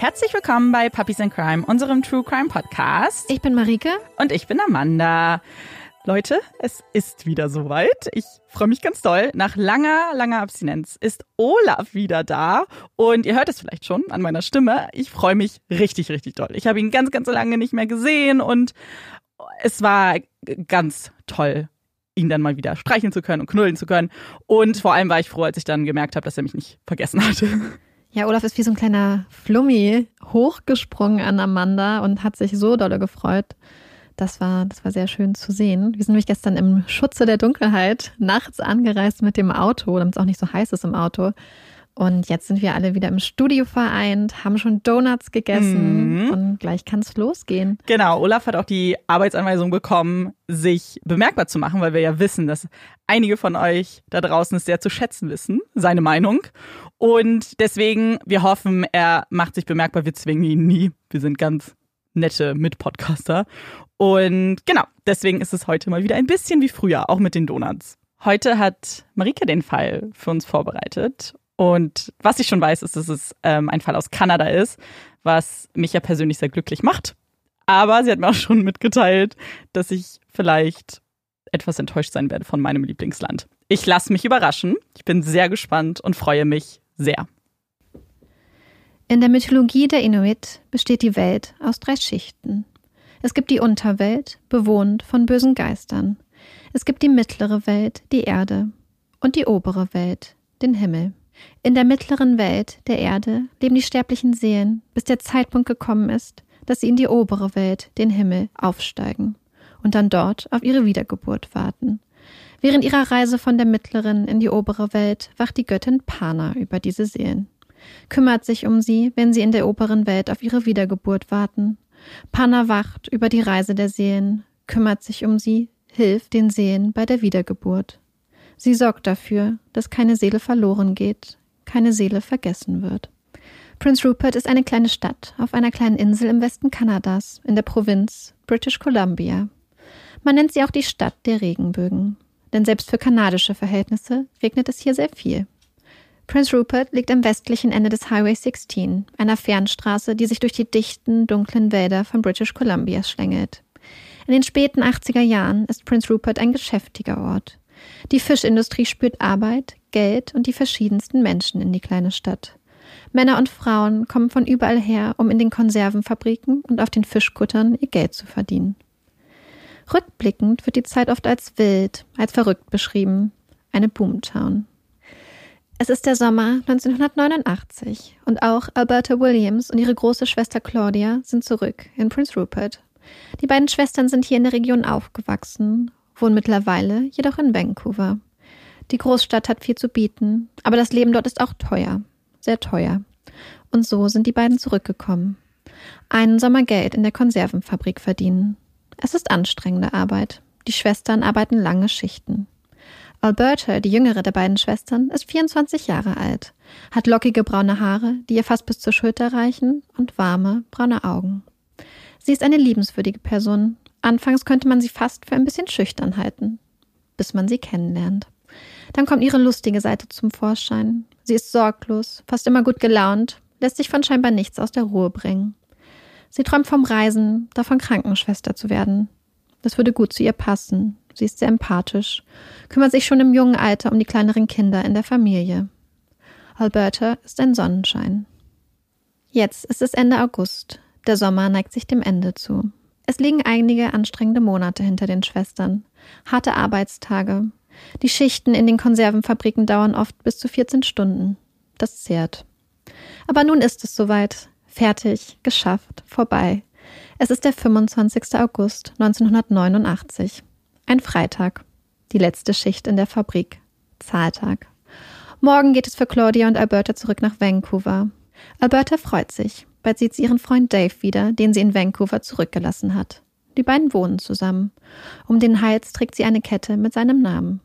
Herzlich willkommen bei Puppies in Crime, unserem True Crime Podcast. Ich bin Marike. Und ich bin Amanda. Leute, es ist wieder soweit. Ich freue mich ganz doll. Nach langer, langer Abstinenz ist Olaf wieder da. Und ihr hört es vielleicht schon an meiner Stimme. Ich freue mich richtig, richtig doll. Ich habe ihn ganz, ganz lange nicht mehr gesehen und es war ganz toll, ihn dann mal wieder streicheln zu können und knuddeln zu können. Und vor allem war ich froh, als ich dann gemerkt habe, dass er mich nicht vergessen hatte. Ja, Olaf ist wie so ein kleiner Flummi hochgesprungen an Amanda und hat sich so dolle gefreut. Das war, das war sehr schön zu sehen. Wir sind nämlich gestern im Schutze der Dunkelheit nachts angereist mit dem Auto, damit es auch nicht so heiß ist im Auto. Und jetzt sind wir alle wieder im Studio vereint, haben schon Donuts gegessen mhm. und gleich kann es losgehen. Genau, Olaf hat auch die Arbeitsanweisung bekommen, sich bemerkbar zu machen, weil wir ja wissen, dass einige von euch da draußen es sehr zu schätzen wissen, seine Meinung. Und deswegen, wir hoffen, er macht sich bemerkbar, wir zwingen ihn nie. Wir sind ganz nette Mitpodcaster. Und genau, deswegen ist es heute mal wieder ein bisschen wie früher, auch mit den Donuts. Heute hat Marike den Fall für uns vorbereitet und was ich schon weiß, ist, dass es ähm, ein Fall aus Kanada ist, was mich ja persönlich sehr glücklich macht. Aber sie hat mir auch schon mitgeteilt, dass ich vielleicht etwas enttäuscht sein werde von meinem Lieblingsland. Ich lasse mich überraschen. Ich bin sehr gespannt und freue mich sehr. In der Mythologie der Inuit besteht die Welt aus drei Schichten. Es gibt die Unterwelt, bewohnt von bösen Geistern. Es gibt die mittlere Welt, die Erde. Und die obere Welt, den Himmel. In der mittleren Welt, der Erde, leben die sterblichen Seelen, bis der Zeitpunkt gekommen ist, dass sie in die obere Welt, den Himmel, aufsteigen und dann dort auf ihre Wiedergeburt warten. Während ihrer Reise von der mittleren in die obere Welt wacht die Göttin Pana über diese Seelen, kümmert sich um sie, wenn sie in der oberen Welt auf ihre Wiedergeburt warten. Pana wacht über die Reise der Seelen, kümmert sich um sie, hilft den Seelen bei der Wiedergeburt. Sie sorgt dafür, dass keine Seele verloren geht, keine Seele vergessen wird. Prince Rupert ist eine kleine Stadt auf einer kleinen Insel im Westen Kanadas, in der Provinz British Columbia. Man nennt sie auch die Stadt der Regenbögen, denn selbst für kanadische Verhältnisse regnet es hier sehr viel. Prince Rupert liegt am westlichen Ende des Highway 16, einer Fernstraße, die sich durch die dichten, dunklen Wälder von British Columbia schlängelt. In den späten 80er Jahren ist Prince Rupert ein geschäftiger Ort. Die Fischindustrie spürt Arbeit, Geld und die verschiedensten Menschen in die kleine Stadt. Männer und Frauen kommen von überall her, um in den Konservenfabriken und auf den Fischkuttern ihr Geld zu verdienen. Rückblickend wird die Zeit oft als wild, als verrückt beschrieben, eine Boomtown. Es ist der Sommer 1989 und auch Alberta Williams und ihre große Schwester Claudia sind zurück in Prince Rupert. Die beiden Schwestern sind hier in der Region aufgewachsen wohnen mittlerweile jedoch in Vancouver. Die Großstadt hat viel zu bieten, aber das Leben dort ist auch teuer, sehr teuer. Und so sind die beiden zurückgekommen. Einen Sommer Geld in der Konservenfabrik verdienen. Es ist anstrengende Arbeit. Die Schwestern arbeiten lange Schichten. Alberta, die jüngere der beiden Schwestern, ist 24 Jahre alt, hat lockige braune Haare, die ihr fast bis zur Schulter reichen, und warme, braune Augen. Sie ist eine liebenswürdige Person, Anfangs könnte man sie fast für ein bisschen schüchtern halten, bis man sie kennenlernt. Dann kommt ihre lustige Seite zum Vorschein. Sie ist sorglos, fast immer gut gelaunt, lässt sich von scheinbar nichts aus der Ruhe bringen. Sie träumt vom Reisen, davon Krankenschwester zu werden. Das würde gut zu ihr passen. Sie ist sehr empathisch, kümmert sich schon im jungen Alter um die kleineren Kinder in der Familie. Alberta ist ein Sonnenschein. Jetzt ist es Ende August. Der Sommer neigt sich dem Ende zu. Es liegen einige anstrengende Monate hinter den Schwestern. Harte Arbeitstage. Die Schichten in den Konservenfabriken dauern oft bis zu 14 Stunden. Das zehrt. Aber nun ist es soweit. Fertig, geschafft, vorbei. Es ist der 25. August 1989. Ein Freitag. Die letzte Schicht in der Fabrik. Zahltag. Morgen geht es für Claudia und Alberta zurück nach Vancouver. Alberta freut sich. Bald sieht sie ihren Freund Dave wieder, den sie in Vancouver zurückgelassen hat. Die beiden wohnen zusammen. Um den Hals trägt sie eine Kette mit seinem Namen.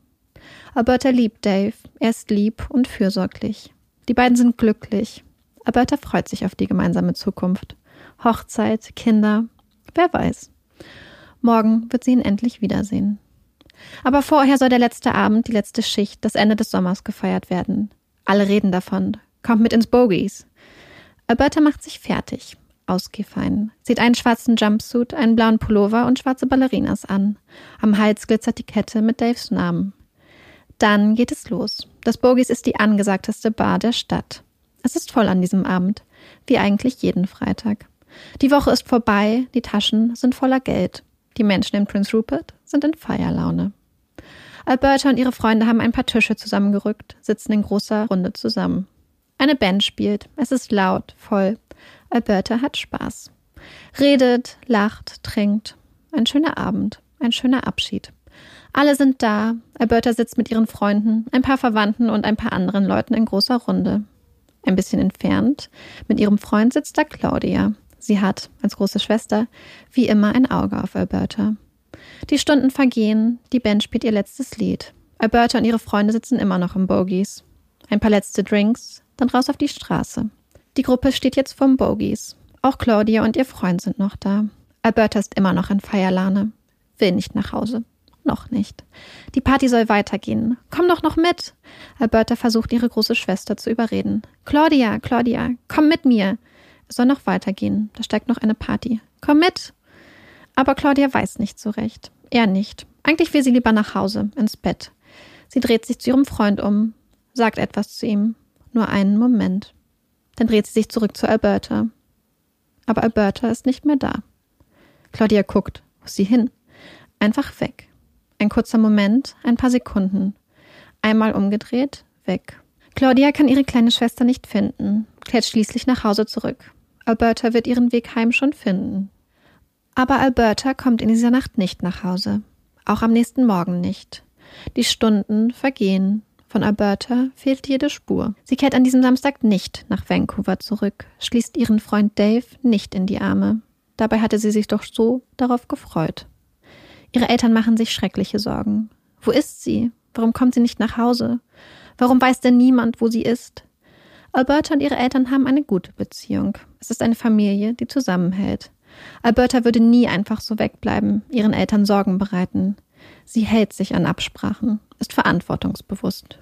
Alberta liebt Dave. Er ist lieb und fürsorglich. Die beiden sind glücklich. Alberta freut sich auf die gemeinsame Zukunft. Hochzeit, Kinder, wer weiß. Morgen wird sie ihn endlich wiedersehen. Aber vorher soll der letzte Abend, die letzte Schicht, das Ende des Sommers gefeiert werden. Alle reden davon. Kommt mit ins Bogies. Alberta macht sich fertig. Ausgehfein. Sieht einen schwarzen Jumpsuit, einen blauen Pullover und schwarze Ballerinas an. Am Hals glitzert die Kette mit Daves Namen. Dann geht es los. Das Bogies ist die angesagteste Bar der Stadt. Es ist voll an diesem Abend, wie eigentlich jeden Freitag. Die Woche ist vorbei, die Taschen sind voller Geld. Die Menschen in Prince Rupert sind in Feierlaune. Alberta und ihre Freunde haben ein paar Tische zusammengerückt, sitzen in großer Runde zusammen. Eine Band spielt. Es ist laut, voll. Alberta hat Spaß. Redet, lacht, trinkt. Ein schöner Abend, ein schöner Abschied. Alle sind da. Alberta sitzt mit ihren Freunden, ein paar Verwandten und ein paar anderen Leuten in großer Runde. Ein bisschen entfernt, mit ihrem Freund sitzt da Claudia. Sie hat, als große Schwester, wie immer ein Auge auf Alberta. Die Stunden vergehen, die Band spielt ihr letztes Lied. Alberta und ihre Freunde sitzen immer noch im Bogies. Ein paar letzte Drinks, dann raus auf die Straße. Die Gruppe steht jetzt vorm Bogies. Auch Claudia und ihr Freund sind noch da. Alberta ist immer noch in Feierlane. Will nicht nach Hause. Noch nicht. Die Party soll weitergehen. Komm doch noch mit. Alberta versucht ihre große Schwester zu überreden. Claudia, Claudia, komm mit mir. Es soll noch weitergehen. Da steigt noch eine Party. Komm mit. Aber Claudia weiß nicht so recht. Er nicht. Eigentlich will sie lieber nach Hause, ins Bett. Sie dreht sich zu ihrem Freund um, sagt etwas zu ihm. Nur einen Moment. Dann dreht sie sich zurück zu Alberta. Aber Alberta ist nicht mehr da. Claudia guckt. Wo ist sie hin? Einfach weg. Ein kurzer Moment, ein paar Sekunden. Einmal umgedreht, weg. Claudia kann ihre kleine Schwester nicht finden, kehrt schließlich nach Hause zurück. Alberta wird ihren Weg heim schon finden. Aber Alberta kommt in dieser Nacht nicht nach Hause. Auch am nächsten Morgen nicht. Die Stunden vergehen. Von Alberta fehlt jede Spur. Sie kehrt an diesem Samstag nicht nach Vancouver zurück, schließt ihren Freund Dave nicht in die Arme. Dabei hatte sie sich doch so darauf gefreut. Ihre Eltern machen sich schreckliche Sorgen. Wo ist sie? Warum kommt sie nicht nach Hause? Warum weiß denn niemand, wo sie ist? Alberta und ihre Eltern haben eine gute Beziehung. Es ist eine Familie, die zusammenhält. Alberta würde nie einfach so wegbleiben, ihren Eltern Sorgen bereiten. Sie hält sich an Absprachen, ist verantwortungsbewusst.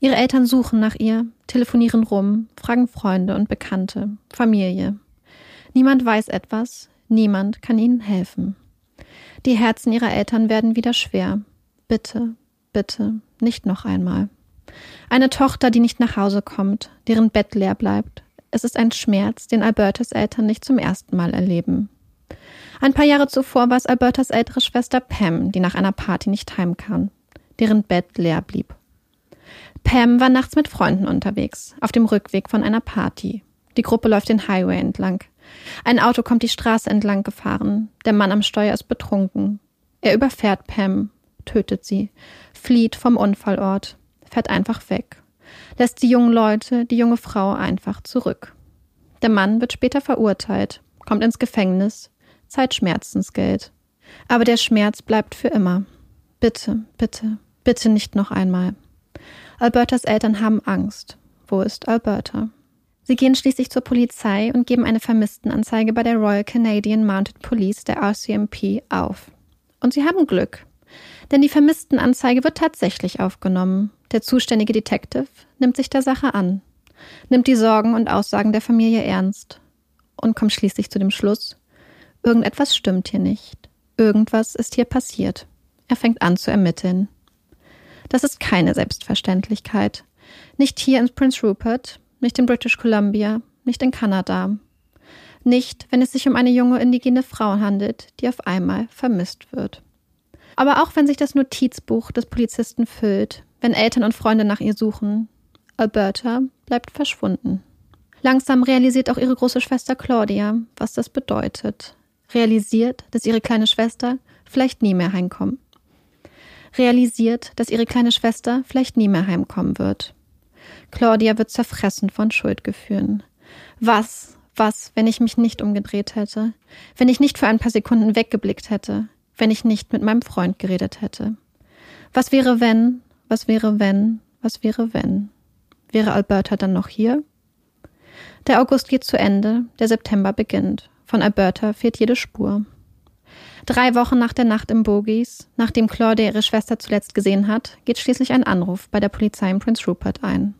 Ihre Eltern suchen nach ihr, telefonieren rum, fragen Freunde und Bekannte, Familie. Niemand weiß etwas, niemand kann ihnen helfen. Die Herzen ihrer Eltern werden wieder schwer. Bitte, bitte, nicht noch einmal. Eine Tochter, die nicht nach Hause kommt, deren Bett leer bleibt. Es ist ein Schmerz, den Albertas Eltern nicht zum ersten Mal erleben. Ein paar Jahre zuvor war es Albertas ältere Schwester Pam, die nach einer Party nicht heimkam, deren Bett leer blieb. Pam war nachts mit Freunden unterwegs, auf dem Rückweg von einer Party. Die Gruppe läuft den Highway entlang. Ein Auto kommt die Straße entlang gefahren. Der Mann am Steuer ist betrunken. Er überfährt Pam, tötet sie, flieht vom Unfallort, fährt einfach weg, lässt die jungen Leute, die junge Frau einfach zurück. Der Mann wird später verurteilt, kommt ins Gefängnis, zahlt Schmerzensgeld. Aber der Schmerz bleibt für immer. Bitte, bitte, bitte nicht noch einmal. Albertas Eltern haben Angst. Wo ist Alberta? Sie gehen schließlich zur Polizei und geben eine Vermisstenanzeige bei der Royal Canadian Mounted Police, der RCMP, auf. Und sie haben Glück. Denn die Vermisstenanzeige wird tatsächlich aufgenommen. Der zuständige Detective nimmt sich der Sache an, nimmt die Sorgen und Aussagen der Familie ernst und kommt schließlich zu dem Schluss, irgendetwas stimmt hier nicht. Irgendwas ist hier passiert. Er fängt an zu ermitteln. Das ist keine Selbstverständlichkeit. Nicht hier in Prince Rupert, nicht in British Columbia, nicht in Kanada. Nicht, wenn es sich um eine junge indigene Frau handelt, die auf einmal vermisst wird. Aber auch wenn sich das Notizbuch des Polizisten füllt, wenn Eltern und Freunde nach ihr suchen, Alberta bleibt verschwunden. Langsam realisiert auch ihre große Schwester Claudia, was das bedeutet. Realisiert, dass ihre kleine Schwester vielleicht nie mehr heimkommt. Realisiert, dass ihre kleine Schwester vielleicht nie mehr heimkommen wird. Claudia wird zerfressen von Schuldgefühlen. Was, was, wenn ich mich nicht umgedreht hätte? Wenn ich nicht für ein paar Sekunden weggeblickt hätte? wenn ich nicht mit meinem Freund geredet hätte. Was wäre, wenn, was wäre, wenn, was wäre, wenn? Wäre Alberta dann noch hier? Der August geht zu Ende, der September beginnt. Von Alberta fehlt jede Spur. Drei Wochen nach der Nacht im Bogies, nachdem Claudia ihre Schwester zuletzt gesehen hat, geht schließlich ein Anruf bei der Polizei in Prince Rupert ein.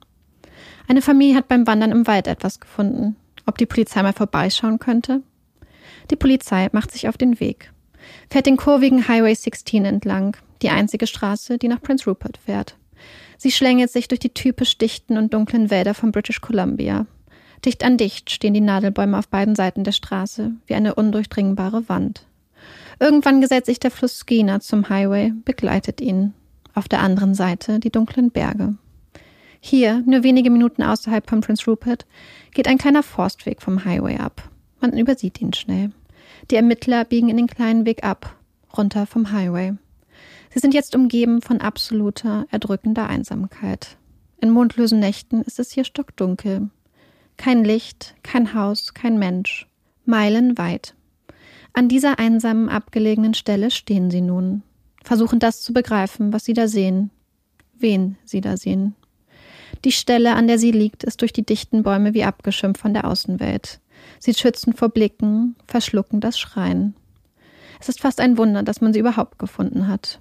Eine Familie hat beim Wandern im Wald etwas gefunden. ob die Polizei mal vorbeischauen könnte. Die Polizei macht sich auf den Weg, fährt den kurvigen Highway 16 entlang, die einzige Straße, die nach Prince Rupert fährt. Sie schlängelt sich durch die typisch dichten und dunklen Wälder von British Columbia. Dicht an dicht stehen die Nadelbäume auf beiden Seiten der Straße, wie eine undurchdringbare Wand. Irgendwann gesellt sich der Fluss Skeena zum Highway, begleitet ihn. Auf der anderen Seite die dunklen Berge. Hier, nur wenige Minuten außerhalb von Prince Rupert, geht ein kleiner Forstweg vom Highway ab. Man übersieht ihn schnell. Die Ermittler biegen in den kleinen Weg ab, runter vom Highway. Sie sind jetzt umgeben von absoluter, erdrückender Einsamkeit. In mondlosen Nächten ist es hier stockdunkel. Kein Licht, kein Haus, kein Mensch. Meilenweit. An dieser einsamen, abgelegenen Stelle stehen sie nun, versuchen das zu begreifen, was sie da sehen, wen sie da sehen. Die Stelle, an der sie liegt, ist durch die dichten Bäume wie abgeschirmt von der Außenwelt. Sie schützen vor Blicken, verschlucken das Schreien. Es ist fast ein Wunder, dass man sie überhaupt gefunden hat.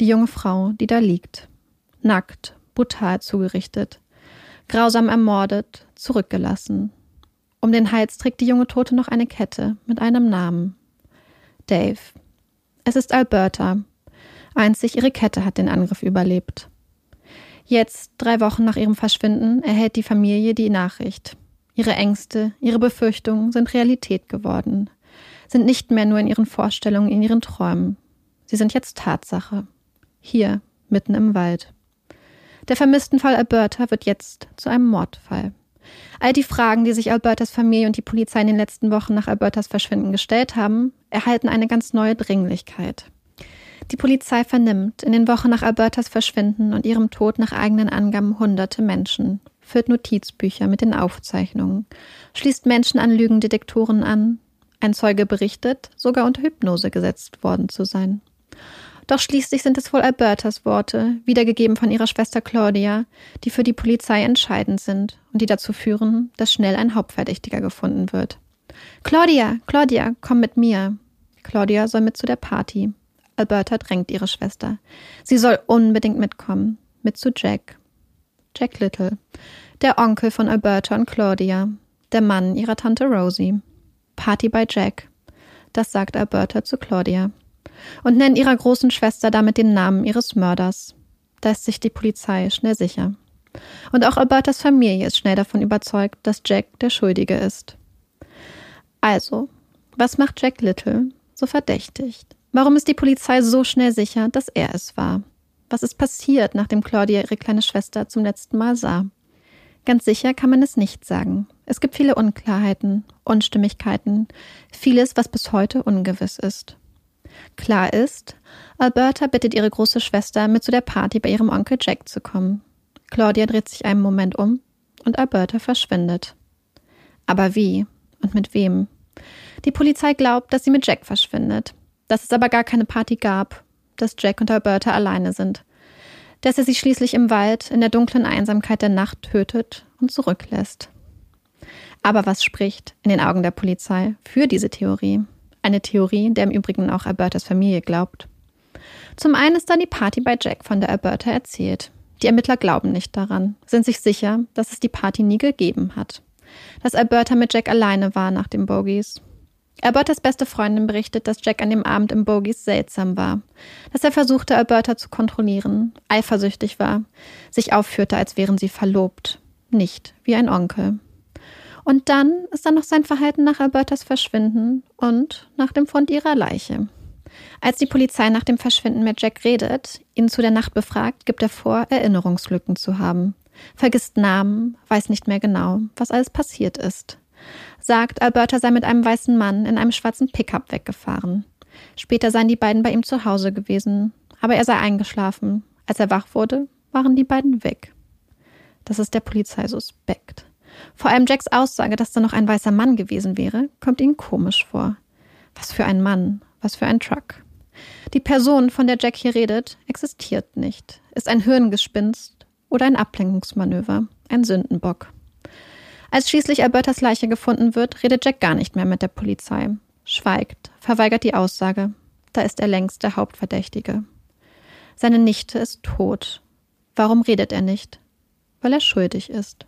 Die junge Frau, die da liegt. Nackt, brutal zugerichtet. Grausam ermordet, zurückgelassen. Um den Hals trägt die junge Tote noch eine Kette mit einem Namen. Dave. Es ist Alberta. Einzig ihre Kette hat den Angriff überlebt. Jetzt, drei Wochen nach ihrem Verschwinden, erhält die Familie die Nachricht. Ihre Ängste, ihre Befürchtungen sind Realität geworden, sind nicht mehr nur in ihren Vorstellungen, in ihren Träumen. Sie sind jetzt Tatsache. Hier, mitten im Wald. Der Vermisstenfall Alberta wird jetzt zu einem Mordfall. All die Fragen, die sich Albertas Familie und die Polizei in den letzten Wochen nach Albertas Verschwinden gestellt haben, erhalten eine ganz neue Dringlichkeit. Die Polizei vernimmt in den Wochen nach Albertas Verschwinden und ihrem Tod nach eigenen Angaben hunderte Menschen, führt Notizbücher mit den Aufzeichnungen, schließt Menschen an Lügendetektoren an. Ein Zeuge berichtet, sogar unter Hypnose gesetzt worden zu sein. Doch schließlich sind es wohl Albertas Worte, wiedergegeben von ihrer Schwester Claudia, die für die Polizei entscheidend sind und die dazu führen, dass schnell ein Hauptverdächtiger gefunden wird. Claudia, Claudia, komm mit mir. Claudia soll mit zu der Party. Alberta drängt ihre Schwester. Sie soll unbedingt mitkommen. Mit zu Jack. Jack Little. Der Onkel von Alberta und Claudia. Der Mann ihrer Tante Rosie. Party bei Jack. Das sagt Alberta zu Claudia und nennt ihrer großen Schwester damit den Namen ihres Mörders. Da ist sich die Polizei schnell sicher. Und auch Albertas Familie ist schnell davon überzeugt, dass Jack der Schuldige ist. Also, was macht Jack Little so verdächtig? Warum ist die Polizei so schnell sicher, dass er es war? Was ist passiert, nachdem Claudia ihre kleine Schwester zum letzten Mal sah? Ganz sicher kann man es nicht sagen. Es gibt viele Unklarheiten, Unstimmigkeiten, vieles, was bis heute ungewiss ist. Klar ist, Alberta bittet ihre große Schwester, mit zu der Party bei ihrem Onkel Jack zu kommen. Claudia dreht sich einen Moment um und Alberta verschwindet. Aber wie und mit wem? Die Polizei glaubt, dass sie mit Jack verschwindet, dass es aber gar keine Party gab, dass Jack und Alberta alleine sind, dass er sie schließlich im Wald in der dunklen Einsamkeit der Nacht tötet und zurücklässt. Aber was spricht in den Augen der Polizei für diese Theorie? Eine Theorie, der im Übrigen auch Albertas Familie glaubt. Zum einen ist dann die Party bei Jack von der Alberta erzählt. Die Ermittler glauben nicht daran, sind sich sicher, dass es die Party nie gegeben hat. Dass Alberta mit Jack alleine war nach den Bogies. Albertas beste Freundin berichtet, dass Jack an dem Abend im Bogies seltsam war. Dass er versuchte, Alberta zu kontrollieren, eifersüchtig war, sich aufführte, als wären sie verlobt. Nicht wie ein Onkel. Und dann ist da noch sein Verhalten nach Albertas Verschwinden und nach dem Fund ihrer Leiche. Als die Polizei nach dem Verschwinden mit Jack redet, ihn zu der Nacht befragt, gibt er vor, Erinnerungslücken zu haben. Vergisst Namen, weiß nicht mehr genau, was alles passiert ist. Sagt, Alberta sei mit einem weißen Mann in einem schwarzen Pickup weggefahren. Später seien die beiden bei ihm zu Hause gewesen, aber er sei eingeschlafen. Als er wach wurde, waren die beiden weg. Das ist der Polizei suspekt. Vor allem Jacks Aussage, dass da noch ein weißer Mann gewesen wäre, kommt ihnen komisch vor. Was für ein Mann, was für ein Truck. Die Person, von der Jack hier redet, existiert nicht, ist ein Hirngespinst oder ein Ablenkungsmanöver, ein Sündenbock. Als schließlich Albertas Leiche gefunden wird, redet Jack gar nicht mehr mit der Polizei, schweigt, verweigert die Aussage. Da ist er längst der Hauptverdächtige. Seine Nichte ist tot. Warum redet er nicht? Weil er schuldig ist.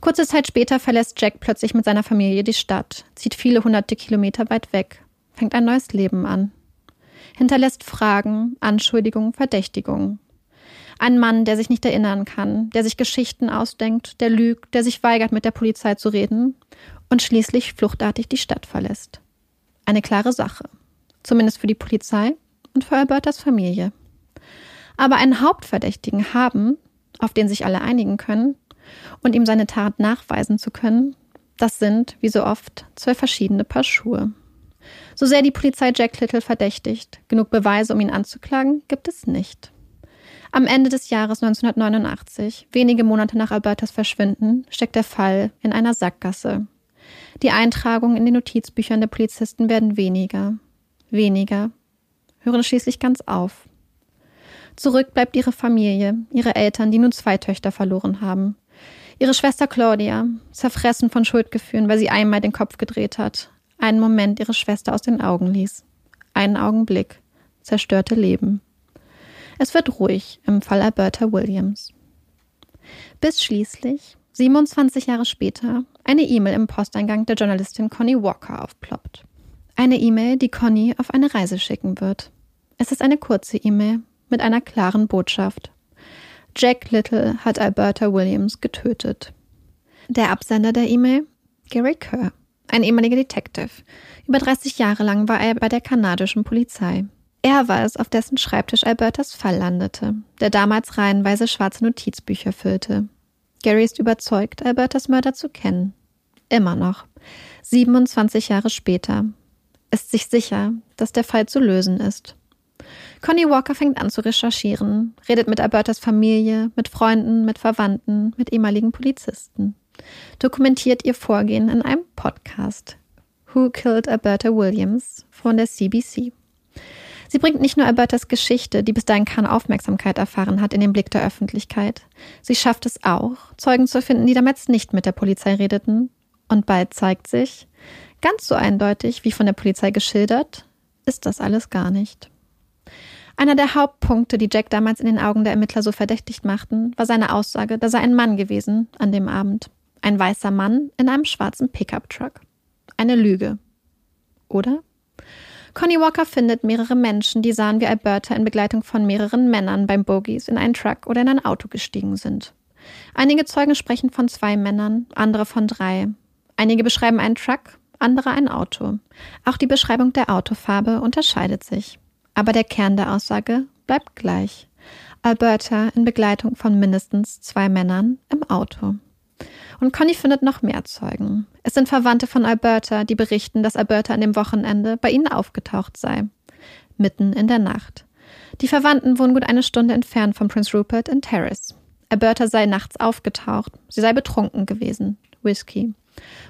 Kurze Zeit später verlässt Jack plötzlich mit seiner Familie die Stadt, zieht viele hunderte Kilometer weit weg, fängt ein neues Leben an. Hinterlässt Fragen, Anschuldigungen, Verdächtigungen. Ein Mann, der sich nicht erinnern kann, der sich Geschichten ausdenkt, der lügt, der sich weigert, mit der Polizei zu reden und schließlich fluchtartig die Stadt verlässt. Eine klare Sache. Zumindest für die Polizei und für Albertas Familie. Aber einen Hauptverdächtigen haben, auf den sich alle einigen können, und ihm seine Tat nachweisen zu können, das sind, wie so oft, zwei verschiedene Paar Schuhe. So sehr die Polizei Jack Little verdächtigt, genug Beweise, um ihn anzuklagen, gibt es nicht. Am Ende des Jahres 1989, wenige Monate nach Albertas Verschwinden, steckt der Fall in einer Sackgasse. Die Eintragungen in den Notizbüchern der Polizisten werden weniger, weniger, hören schließlich ganz auf. Zurück bleibt ihre Familie, ihre Eltern, die nun zwei Töchter verloren haben. Ihre Schwester Claudia, zerfressen von Schuldgefühlen, weil sie einmal den Kopf gedreht hat, einen Moment ihre Schwester aus den Augen ließ. Einen Augenblick, zerstörte Leben. Es wird ruhig im Fall Alberta Williams. Bis schließlich, 27 Jahre später, eine E-Mail im Posteingang der Journalistin Connie Walker aufploppt. Eine E-Mail, die Connie auf eine Reise schicken wird. Es ist eine kurze E-Mail mit einer klaren Botschaft. Jack Little hat Alberta Williams getötet. Der Absender der E-Mail? Gary Kerr, ein ehemaliger Detective. Über 30 Jahre lang war er bei der kanadischen Polizei. Er war es, auf dessen Schreibtisch Albertas Fall landete, der damals reihenweise schwarze Notizbücher füllte. Gary ist überzeugt, Albertas Mörder zu kennen. Immer noch. 27 Jahre später. Ist sich sicher, dass der Fall zu lösen ist. Connie Walker fängt an zu recherchieren, redet mit Albertas Familie, mit Freunden, mit Verwandten, mit ehemaligen Polizisten. Dokumentiert ihr Vorgehen in einem Podcast. Who Killed Alberta Williams von der CBC. Sie bringt nicht nur Albertas Geschichte, die bis dahin keine Aufmerksamkeit erfahren hat, in den Blick der Öffentlichkeit. Sie schafft es auch, Zeugen zu finden, die damals nicht mit der Polizei redeten. Und bald zeigt sich, ganz so eindeutig wie von der Polizei geschildert, ist das alles gar nicht. Einer der Hauptpunkte, die Jack damals in den Augen der Ermittler so verdächtig machten, war seine Aussage, da sei ein Mann gewesen an dem Abend. Ein weißer Mann in einem schwarzen Pickup-Truck. Eine Lüge. Oder? Connie Walker findet mehrere Menschen, die sahen, wie Alberta in Begleitung von mehreren Männern beim Bogies in einen Truck oder in ein Auto gestiegen sind. Einige Zeugen sprechen von zwei Männern, andere von drei. Einige beschreiben einen Truck, andere ein Auto. Auch die Beschreibung der Autofarbe unterscheidet sich. Aber der Kern der Aussage bleibt gleich. Alberta in Begleitung von mindestens zwei Männern im Auto. Und Conny findet noch mehr Zeugen. Es sind Verwandte von Alberta, die berichten, dass Alberta an dem Wochenende bei ihnen aufgetaucht sei. Mitten in der Nacht. Die Verwandten wohnen gut eine Stunde entfernt von Prince Rupert in Terrace. Alberta sei nachts aufgetaucht. Sie sei betrunken gewesen. Whisky.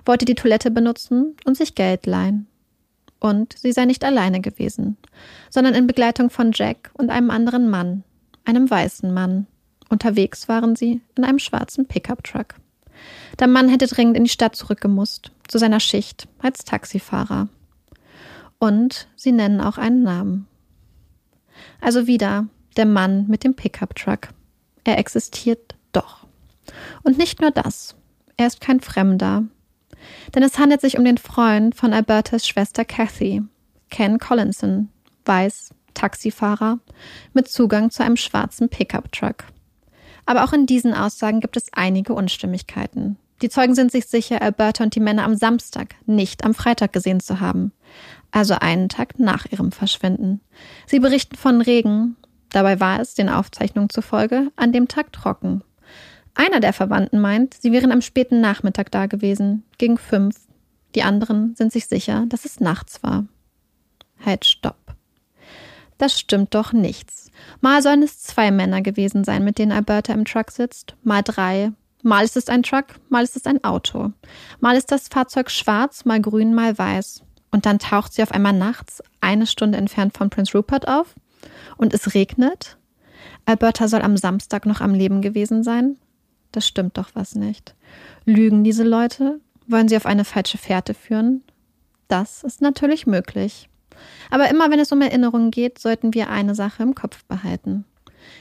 Wollte die Toilette benutzen und sich Geld leihen. Und sie sei nicht alleine gewesen, sondern in Begleitung von Jack und einem anderen Mann, einem weißen Mann. Unterwegs waren sie in einem schwarzen Pickup-Truck. Der Mann hätte dringend in die Stadt zurückgemusst, zu seiner Schicht als Taxifahrer. Und sie nennen auch einen Namen. Also wieder der Mann mit dem Pickup-Truck. Er existiert doch. Und nicht nur das. Er ist kein Fremder, denn es handelt sich um den Freund von Albertas Schwester Kathy, Ken Collinson, weiß, Taxifahrer, mit Zugang zu einem schwarzen Pickup-Truck. Aber auch in diesen Aussagen gibt es einige Unstimmigkeiten. Die Zeugen sind sich sicher, Alberta und die Männer am Samstag, nicht am Freitag gesehen zu haben. Also einen Tag nach ihrem Verschwinden. Sie berichten von Regen. Dabei war es, den Aufzeichnungen zufolge, an dem Tag trocken. Einer der Verwandten meint, sie wären am späten Nachmittag da gewesen, gegen fünf. Die anderen sind sich sicher, dass es nachts war. Halt, stopp. Das stimmt doch nichts. Mal sollen es zwei Männer gewesen sein, mit denen Alberta im Truck sitzt, mal drei. Mal ist es ein Truck, mal ist es ein Auto. Mal ist das Fahrzeug schwarz, mal grün, mal weiß. Und dann taucht sie auf einmal nachts, eine Stunde entfernt von Prince Rupert auf. Und es regnet. Alberta soll am Samstag noch am Leben gewesen sein. Das stimmt doch was nicht. Lügen diese Leute? Wollen sie auf eine falsche Fährte führen? Das ist natürlich möglich. Aber immer wenn es um Erinnerungen geht, sollten wir eine Sache im Kopf behalten.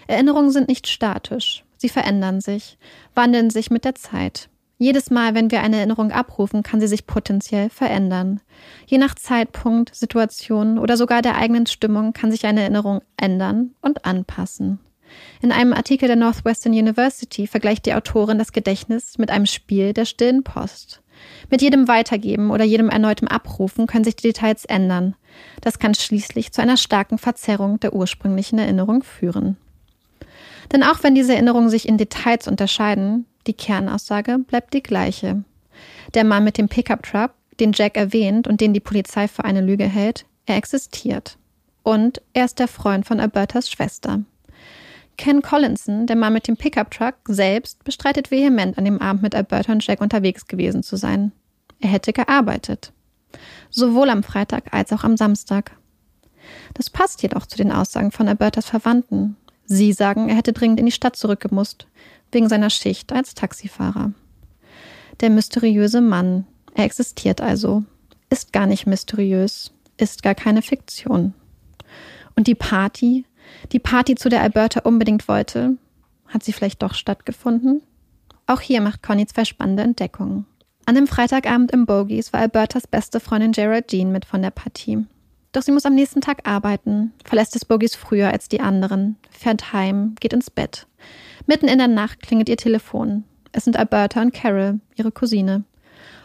Erinnerungen sind nicht statisch. Sie verändern sich, wandeln sich mit der Zeit. Jedes Mal, wenn wir eine Erinnerung abrufen, kann sie sich potenziell verändern. Je nach Zeitpunkt, Situation oder sogar der eigenen Stimmung kann sich eine Erinnerung ändern und anpassen. In einem Artikel der Northwestern University vergleicht die Autorin das Gedächtnis mit einem Spiel der stillen Post. Mit jedem Weitergeben oder jedem erneuten Abrufen können sich die Details ändern. Das kann schließlich zu einer starken Verzerrung der ursprünglichen Erinnerung führen. Denn auch wenn diese Erinnerungen sich in Details unterscheiden, die Kernaussage bleibt die gleiche. Der Mann mit dem Pickup-Truck, den Jack erwähnt und den die Polizei für eine Lüge hält, er existiert. Und er ist der Freund von Albertas Schwester. Ken Collinson, der Mann mit dem Pickup-Truck, selbst bestreitet vehement, an dem Abend mit Alberta und Jack unterwegs gewesen zu sein. Er hätte gearbeitet. Sowohl am Freitag als auch am Samstag. Das passt jedoch zu den Aussagen von Albertas Verwandten. Sie sagen, er hätte dringend in die Stadt zurückgemusst, wegen seiner Schicht als Taxifahrer. Der mysteriöse Mann, er existiert also, ist gar nicht mysteriös, ist gar keine Fiktion. Und die Party, die Party, zu der Alberta unbedingt wollte, hat sie vielleicht doch stattgefunden? Auch hier macht Conny zwei spannende Entdeckungen. An dem Freitagabend im Bogies war Albertas beste Freundin Geraldine mit von der Partie. Doch sie muss am nächsten Tag arbeiten, verlässt des Bogies früher als die anderen, fährt heim, geht ins Bett. Mitten in der Nacht klingelt ihr Telefon. Es sind Alberta und Carol, ihre Cousine.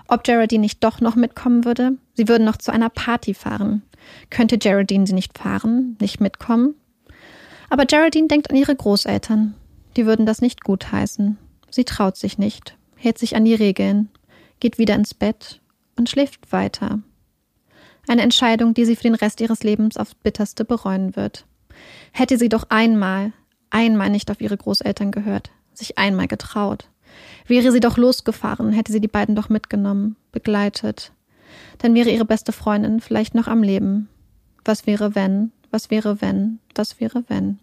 Ob Geraldine nicht doch noch mitkommen würde? Sie würden noch zu einer Party fahren. Könnte Geraldine sie nicht fahren, nicht mitkommen? Aber Geraldine denkt an ihre Großeltern. Die würden das nicht gutheißen. Sie traut sich nicht, hält sich an die Regeln, geht wieder ins Bett und schläft weiter. Eine Entscheidung, die sie für den Rest ihres Lebens aufs bitterste bereuen wird. Hätte sie doch einmal, einmal nicht auf ihre Großeltern gehört, sich einmal getraut. Wäre sie doch losgefahren, hätte sie die beiden doch mitgenommen, begleitet. Dann wäre ihre beste Freundin vielleicht noch am Leben. Was wäre wenn? Was wäre wenn? Was wäre wenn?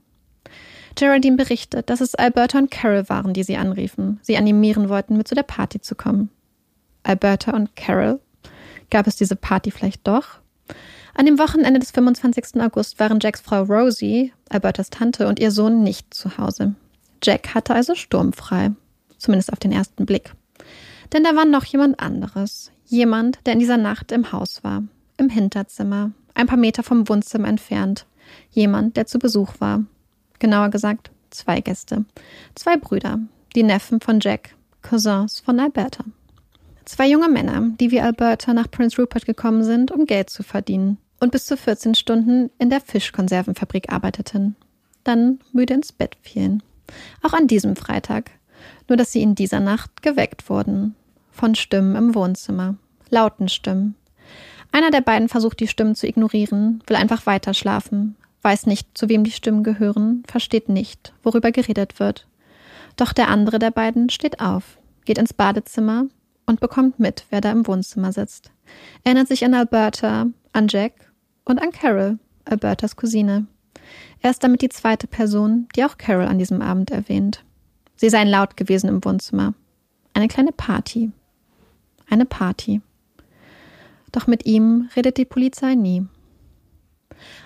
Geraldine berichtet, dass es Alberta und Carol waren, die sie anriefen, sie animieren wollten, mit zu der Party zu kommen. Alberta und Carol? Gab es diese Party vielleicht doch? An dem Wochenende des 25. August waren Jacks Frau Rosie, Albertas Tante, und ihr Sohn nicht zu Hause. Jack hatte also sturmfrei. Zumindest auf den ersten Blick. Denn da war noch jemand anderes. Jemand, der in dieser Nacht im Haus war. Im Hinterzimmer. Ein paar Meter vom Wohnzimmer entfernt. Jemand, der zu Besuch war. Genauer gesagt, zwei Gäste. Zwei Brüder. Die Neffen von Jack. Cousins von Alberta. Zwei junge Männer, die wie Alberta nach Prince Rupert gekommen sind, um Geld zu verdienen und bis zu 14 Stunden in der Fischkonservenfabrik arbeiteten. Dann müde ins Bett fielen. Auch an diesem Freitag. Nur dass sie in dieser Nacht geweckt wurden. Von Stimmen im Wohnzimmer. Lauten Stimmen. Einer der beiden versucht die Stimmen zu ignorieren, will einfach weiter schlafen, weiß nicht, zu wem die Stimmen gehören, versteht nicht, worüber geredet wird. Doch der andere der beiden steht auf, geht ins Badezimmer und bekommt mit, wer da im Wohnzimmer sitzt. Erinnert sich an Alberta, an Jack und an Carol, Albertas Cousine. Er ist damit die zweite Person, die auch Carol an diesem Abend erwähnt. Sie seien laut gewesen im Wohnzimmer. Eine kleine Party. Eine Party. Doch mit ihm redet die Polizei nie.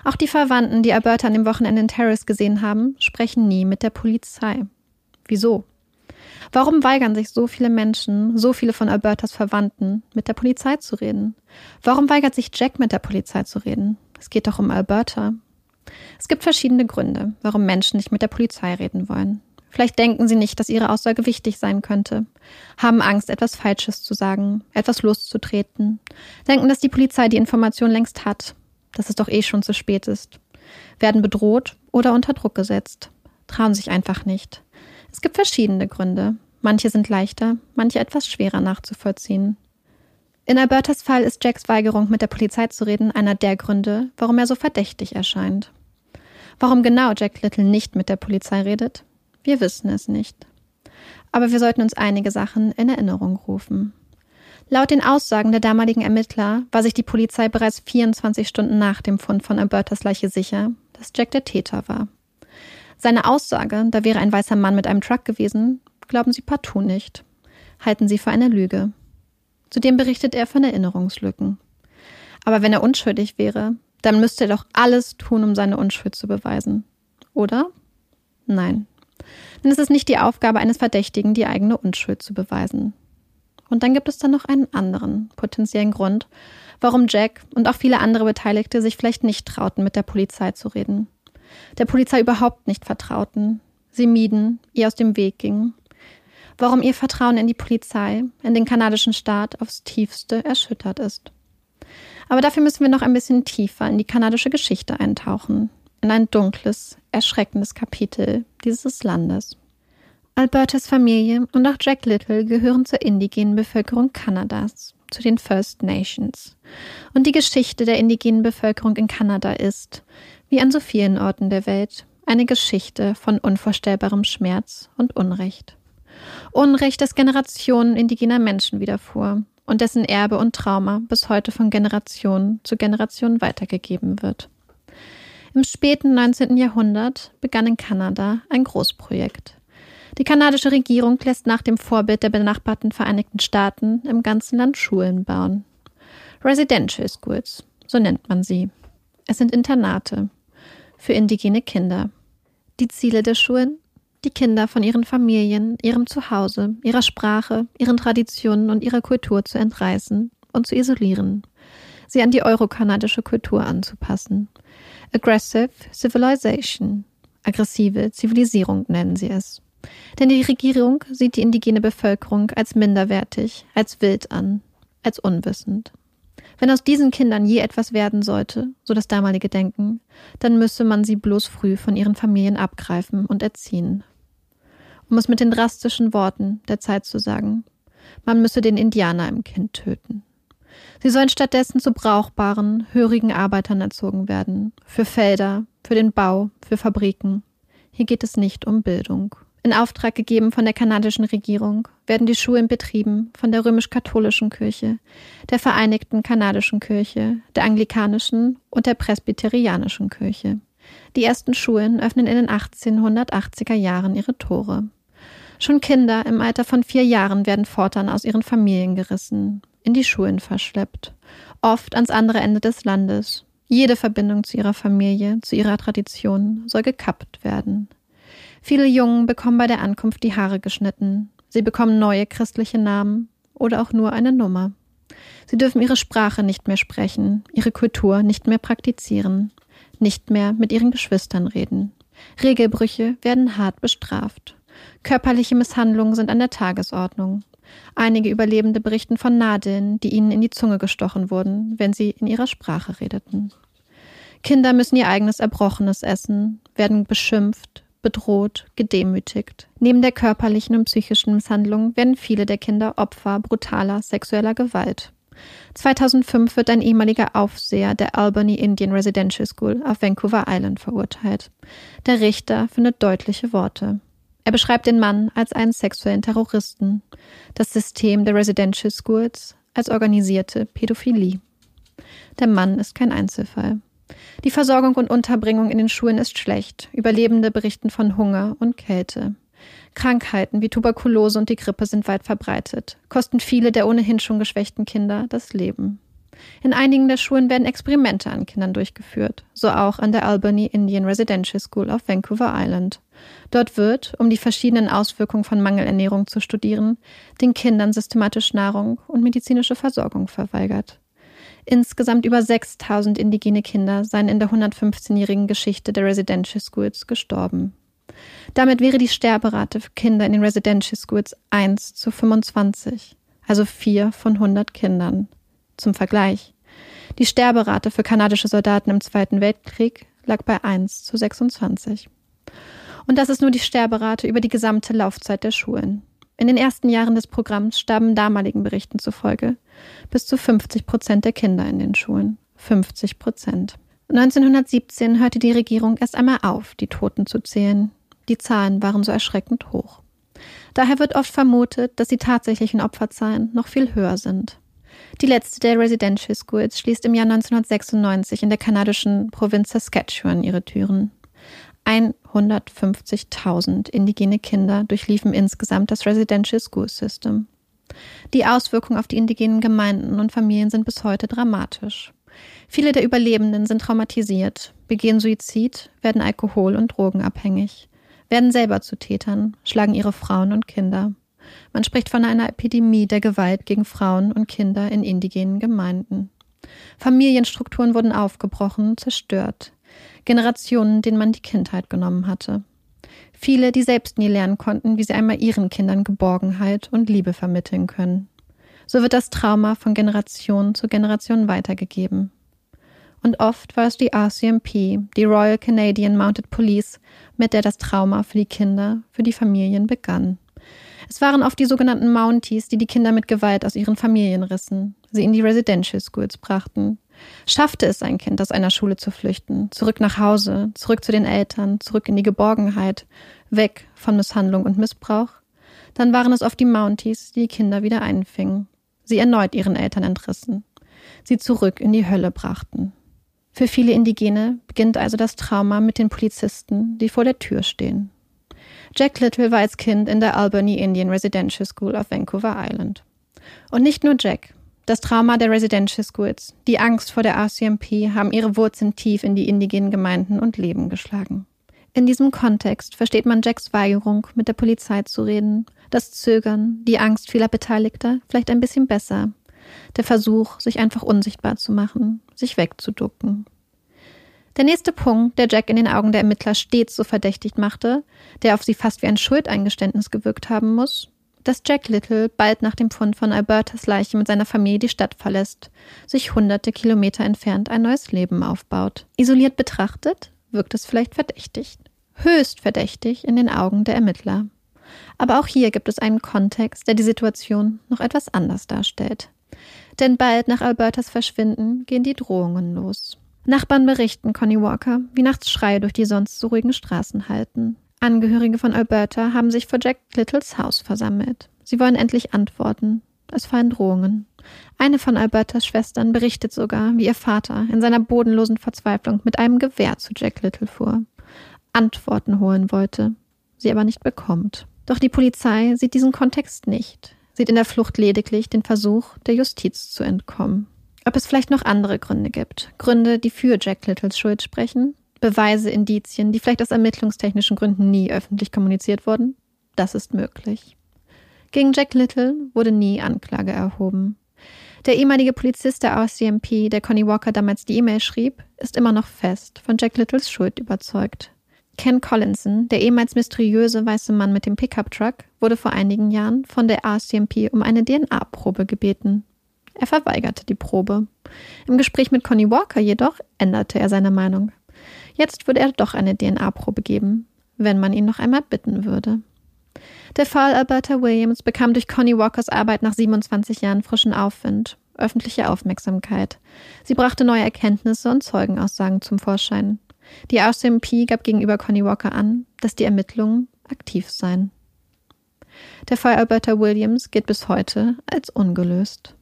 Auch die Verwandten, die Alberta an dem Wochenende in Terrace gesehen haben, sprechen nie mit der Polizei. Wieso? Warum weigern sich so viele Menschen, so viele von Albertas Verwandten, mit der Polizei zu reden? Warum weigert sich Jack mit der Polizei zu reden? Es geht doch um Alberta. Es gibt verschiedene Gründe, warum Menschen nicht mit der Polizei reden wollen. Vielleicht denken sie nicht, dass ihre Aussage wichtig sein könnte, haben Angst, etwas Falsches zu sagen, etwas loszutreten, denken, dass die Polizei die Information längst hat, dass es doch eh schon zu spät ist, werden bedroht oder unter Druck gesetzt, trauen sich einfach nicht. Es gibt verschiedene Gründe. Manche sind leichter, manche etwas schwerer nachzuvollziehen. In Albertas Fall ist Jacks Weigerung, mit der Polizei zu reden, einer der Gründe, warum er so verdächtig erscheint. Warum genau Jack Little nicht mit der Polizei redet? Wir wissen es nicht. Aber wir sollten uns einige Sachen in Erinnerung rufen. Laut den Aussagen der damaligen Ermittler war sich die Polizei bereits 24 Stunden nach dem Fund von Albertas Leiche sicher, dass Jack der Täter war. Seine Aussage, da wäre ein weißer Mann mit einem Truck gewesen, glauben sie partout nicht. Halten sie für eine Lüge. Zudem berichtet er von Erinnerungslücken. Aber wenn er unschuldig wäre, dann müsste er doch alles tun, um seine Unschuld zu beweisen. Oder? Nein. Denn es ist nicht die Aufgabe eines Verdächtigen, die eigene Unschuld zu beweisen. Und dann gibt es dann noch einen anderen potenziellen Grund, warum Jack und auch viele andere Beteiligte sich vielleicht nicht trauten, mit der Polizei zu reden. Der Polizei überhaupt nicht vertrauten. Sie mieden, ihr aus dem Weg gingen. Warum ihr Vertrauen in die Polizei, in den kanadischen Staat aufs tiefste erschüttert ist. Aber dafür müssen wir noch ein bisschen tiefer in die kanadische Geschichte eintauchen, in ein dunkles, erschreckendes Kapitel dieses Landes. Albertas Familie und auch Jack Little gehören zur indigenen Bevölkerung Kanadas zu den First Nations. Und die Geschichte der indigenen Bevölkerung in Kanada ist, wie an so vielen Orten der Welt, eine Geschichte von unvorstellbarem Schmerz und Unrecht. Unrecht, das Generationen indigener Menschen widerfuhr und dessen Erbe und Trauma bis heute von Generation zu Generation weitergegeben wird. Im späten 19. Jahrhundert begann in Kanada ein Großprojekt. Die kanadische Regierung lässt nach dem Vorbild der benachbarten Vereinigten Staaten im ganzen Land Schulen bauen. Residential Schools, so nennt man sie. Es sind Internate für indigene Kinder. Die Ziele der Schulen? Die Kinder von ihren Familien, ihrem Zuhause, ihrer Sprache, ihren Traditionen und ihrer Kultur zu entreißen und zu isolieren, sie an die eurokanadische Kultur anzupassen. Aggressive Civilization, aggressive Zivilisierung nennen sie es. Denn die Regierung sieht die indigene Bevölkerung als minderwertig, als wild an, als unwissend. Wenn aus diesen Kindern je etwas werden sollte, so das damalige Denken, dann müsse man sie bloß früh von ihren Familien abgreifen und erziehen. Um es mit den drastischen Worten der Zeit zu sagen, man müsse den Indianer im Kind töten. Sie sollen stattdessen zu brauchbaren, hörigen Arbeitern erzogen werden, für Felder, für den Bau, für Fabriken. Hier geht es nicht um Bildung. In Auftrag gegeben von der kanadischen Regierung werden die Schulen betrieben von der römisch-katholischen Kirche, der Vereinigten Kanadischen Kirche, der anglikanischen und der presbyterianischen Kirche. Die ersten Schulen öffnen in den 1880er Jahren ihre Tore. Schon Kinder im Alter von vier Jahren werden fortan aus ihren Familien gerissen, in die Schulen verschleppt, oft ans andere Ende des Landes. Jede Verbindung zu ihrer Familie, zu ihrer Tradition soll gekappt werden. Viele Jungen bekommen bei der Ankunft die Haare geschnitten. Sie bekommen neue christliche Namen oder auch nur eine Nummer. Sie dürfen ihre Sprache nicht mehr sprechen, ihre Kultur nicht mehr praktizieren, nicht mehr mit ihren Geschwistern reden. Regelbrüche werden hart bestraft. Körperliche Misshandlungen sind an der Tagesordnung. Einige Überlebende berichten von Nadeln, die ihnen in die Zunge gestochen wurden, wenn sie in ihrer Sprache redeten. Kinder müssen ihr eigenes Erbrochenes essen, werden beschimpft, bedroht, gedemütigt. Neben der körperlichen und psychischen Misshandlung werden viele der Kinder Opfer brutaler sexueller Gewalt. 2005 wird ein ehemaliger Aufseher der Albany Indian Residential School auf Vancouver Island verurteilt. Der Richter findet deutliche Worte. Er beschreibt den Mann als einen sexuellen Terroristen, das System der Residential Schools als organisierte Pädophilie. Der Mann ist kein Einzelfall. Die Versorgung und Unterbringung in den Schulen ist schlecht. Überlebende berichten von Hunger und Kälte. Krankheiten wie Tuberkulose und die Grippe sind weit verbreitet, kosten viele der ohnehin schon geschwächten Kinder das Leben. In einigen der Schulen werden Experimente an Kindern durchgeführt, so auch an der Albany Indian Residential School auf Vancouver Island. Dort wird, um die verschiedenen Auswirkungen von Mangelernährung zu studieren, den Kindern systematisch Nahrung und medizinische Versorgung verweigert. Insgesamt über 6000 indigene Kinder seien in der 115-jährigen Geschichte der Residential Schools gestorben. Damit wäre die Sterberate für Kinder in den Residential Schools 1 zu 25, also 4 von 100 Kindern. Zum Vergleich. Die Sterberate für kanadische Soldaten im Zweiten Weltkrieg lag bei 1 zu 26. Und das ist nur die Sterberate über die gesamte Laufzeit der Schulen. In den ersten Jahren des Programms starben damaligen Berichten zufolge bis zu 50 Prozent der Kinder in den Schulen. 50 Prozent. 1917 hörte die Regierung erst einmal auf, die Toten zu zählen. Die Zahlen waren so erschreckend hoch. Daher wird oft vermutet, dass die tatsächlichen Opferzahlen noch viel höher sind. Die letzte der Residential Schools schließt im Jahr 1996 in der kanadischen Provinz Saskatchewan ihre Türen. 150.000 indigene Kinder durchliefen insgesamt das Residential School System. Die Auswirkungen auf die indigenen Gemeinden und Familien sind bis heute dramatisch. Viele der Überlebenden sind traumatisiert, begehen Suizid, werden alkohol- und drogenabhängig, werden selber zu Tätern, schlagen ihre Frauen und Kinder. Man spricht von einer Epidemie der Gewalt gegen Frauen und Kinder in indigenen Gemeinden. Familienstrukturen wurden aufgebrochen, zerstört. Generationen, denen man die Kindheit genommen hatte. Viele, die selbst nie lernen konnten, wie sie einmal ihren Kindern Geborgenheit und Liebe vermitteln können. So wird das Trauma von Generation zu Generation weitergegeben. Und oft war es die RCMP, die Royal Canadian Mounted Police, mit der das Trauma für die Kinder, für die Familien begann. Es waren oft die sogenannten Mounties, die die Kinder mit Gewalt aus ihren Familien rissen, sie in die Residential Schools brachten. Schaffte es ein Kind, aus einer Schule zu flüchten, zurück nach Hause, zurück zu den Eltern, zurück in die Geborgenheit, weg von Misshandlung und Missbrauch, dann waren es oft die Mounties, die die Kinder wieder einfingen, sie erneut ihren Eltern entrissen, sie zurück in die Hölle brachten. Für viele Indigene beginnt also das Trauma mit den Polizisten, die vor der Tür stehen. Jack Little war als Kind in der Albany Indian Residential School auf Vancouver Island. Und nicht nur Jack. Das Trauma der Residential Schools, die Angst vor der RCMP haben ihre Wurzeln tief in die indigenen Gemeinden und Leben geschlagen. In diesem Kontext versteht man Jacks Weigerung, mit der Polizei zu reden, das Zögern, die Angst vieler Beteiligter vielleicht ein bisschen besser, der Versuch, sich einfach unsichtbar zu machen, sich wegzuducken. Der nächste Punkt, der Jack in den Augen der Ermittler stets so verdächtig machte, der auf sie fast wie ein Schuldeingeständnis gewirkt haben muss, dass Jack Little bald nach dem Fund von Albertas Leiche mit seiner Familie die Stadt verlässt, sich hunderte Kilometer entfernt ein neues Leben aufbaut. Isoliert betrachtet wirkt es vielleicht verdächtig. Höchst verdächtig in den Augen der Ermittler. Aber auch hier gibt es einen Kontext, der die Situation noch etwas anders darstellt. Denn bald nach Albertas Verschwinden gehen die Drohungen los. Nachbarn berichten Connie Walker, wie nachts Schreie durch die sonst so ruhigen Straßen halten. Angehörige von Alberta haben sich vor Jack Littles Haus versammelt. Sie wollen endlich antworten. Es fallen Drohungen. Eine von Albertas Schwestern berichtet sogar, wie ihr Vater in seiner bodenlosen Verzweiflung mit einem Gewehr zu Jack Little fuhr, Antworten holen wollte, sie aber nicht bekommt. Doch die Polizei sieht diesen Kontext nicht, sieht in der Flucht lediglich den Versuch, der Justiz zu entkommen. Ob es vielleicht noch andere Gründe gibt. Gründe, die für Jack Littles Schuld sprechen. Beweise, Indizien, die vielleicht aus ermittlungstechnischen Gründen nie öffentlich kommuniziert wurden. Das ist möglich. Gegen Jack Little wurde nie Anklage erhoben. Der ehemalige Polizist der RCMP, der Connie Walker damals die E-Mail schrieb, ist immer noch fest von Jack Littles Schuld überzeugt. Ken Collinson, der ehemals mysteriöse weiße Mann mit dem Pickup-Truck, wurde vor einigen Jahren von der RCMP um eine DNA-Probe gebeten. Er verweigerte die Probe. Im Gespräch mit Connie Walker jedoch änderte er seine Meinung. Jetzt würde er doch eine DNA-Probe geben, wenn man ihn noch einmal bitten würde. Der Fall Alberta Williams bekam durch Connie Walkers Arbeit nach 27 Jahren frischen Aufwind, öffentliche Aufmerksamkeit. Sie brachte neue Erkenntnisse und Zeugenaussagen zum Vorschein. Die RCMP gab gegenüber Connie Walker an, dass die Ermittlungen aktiv seien. Der Fall Alberta Williams gilt bis heute als ungelöst.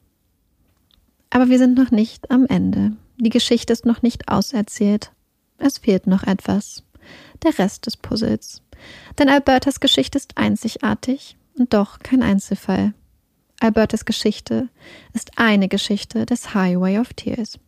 Aber wir sind noch nicht am Ende. Die Geschichte ist noch nicht auserzählt. Es fehlt noch etwas. Der Rest des Puzzles. Denn Albertas Geschichte ist einzigartig und doch kein Einzelfall. Albertas Geschichte ist eine Geschichte des Highway of Tears.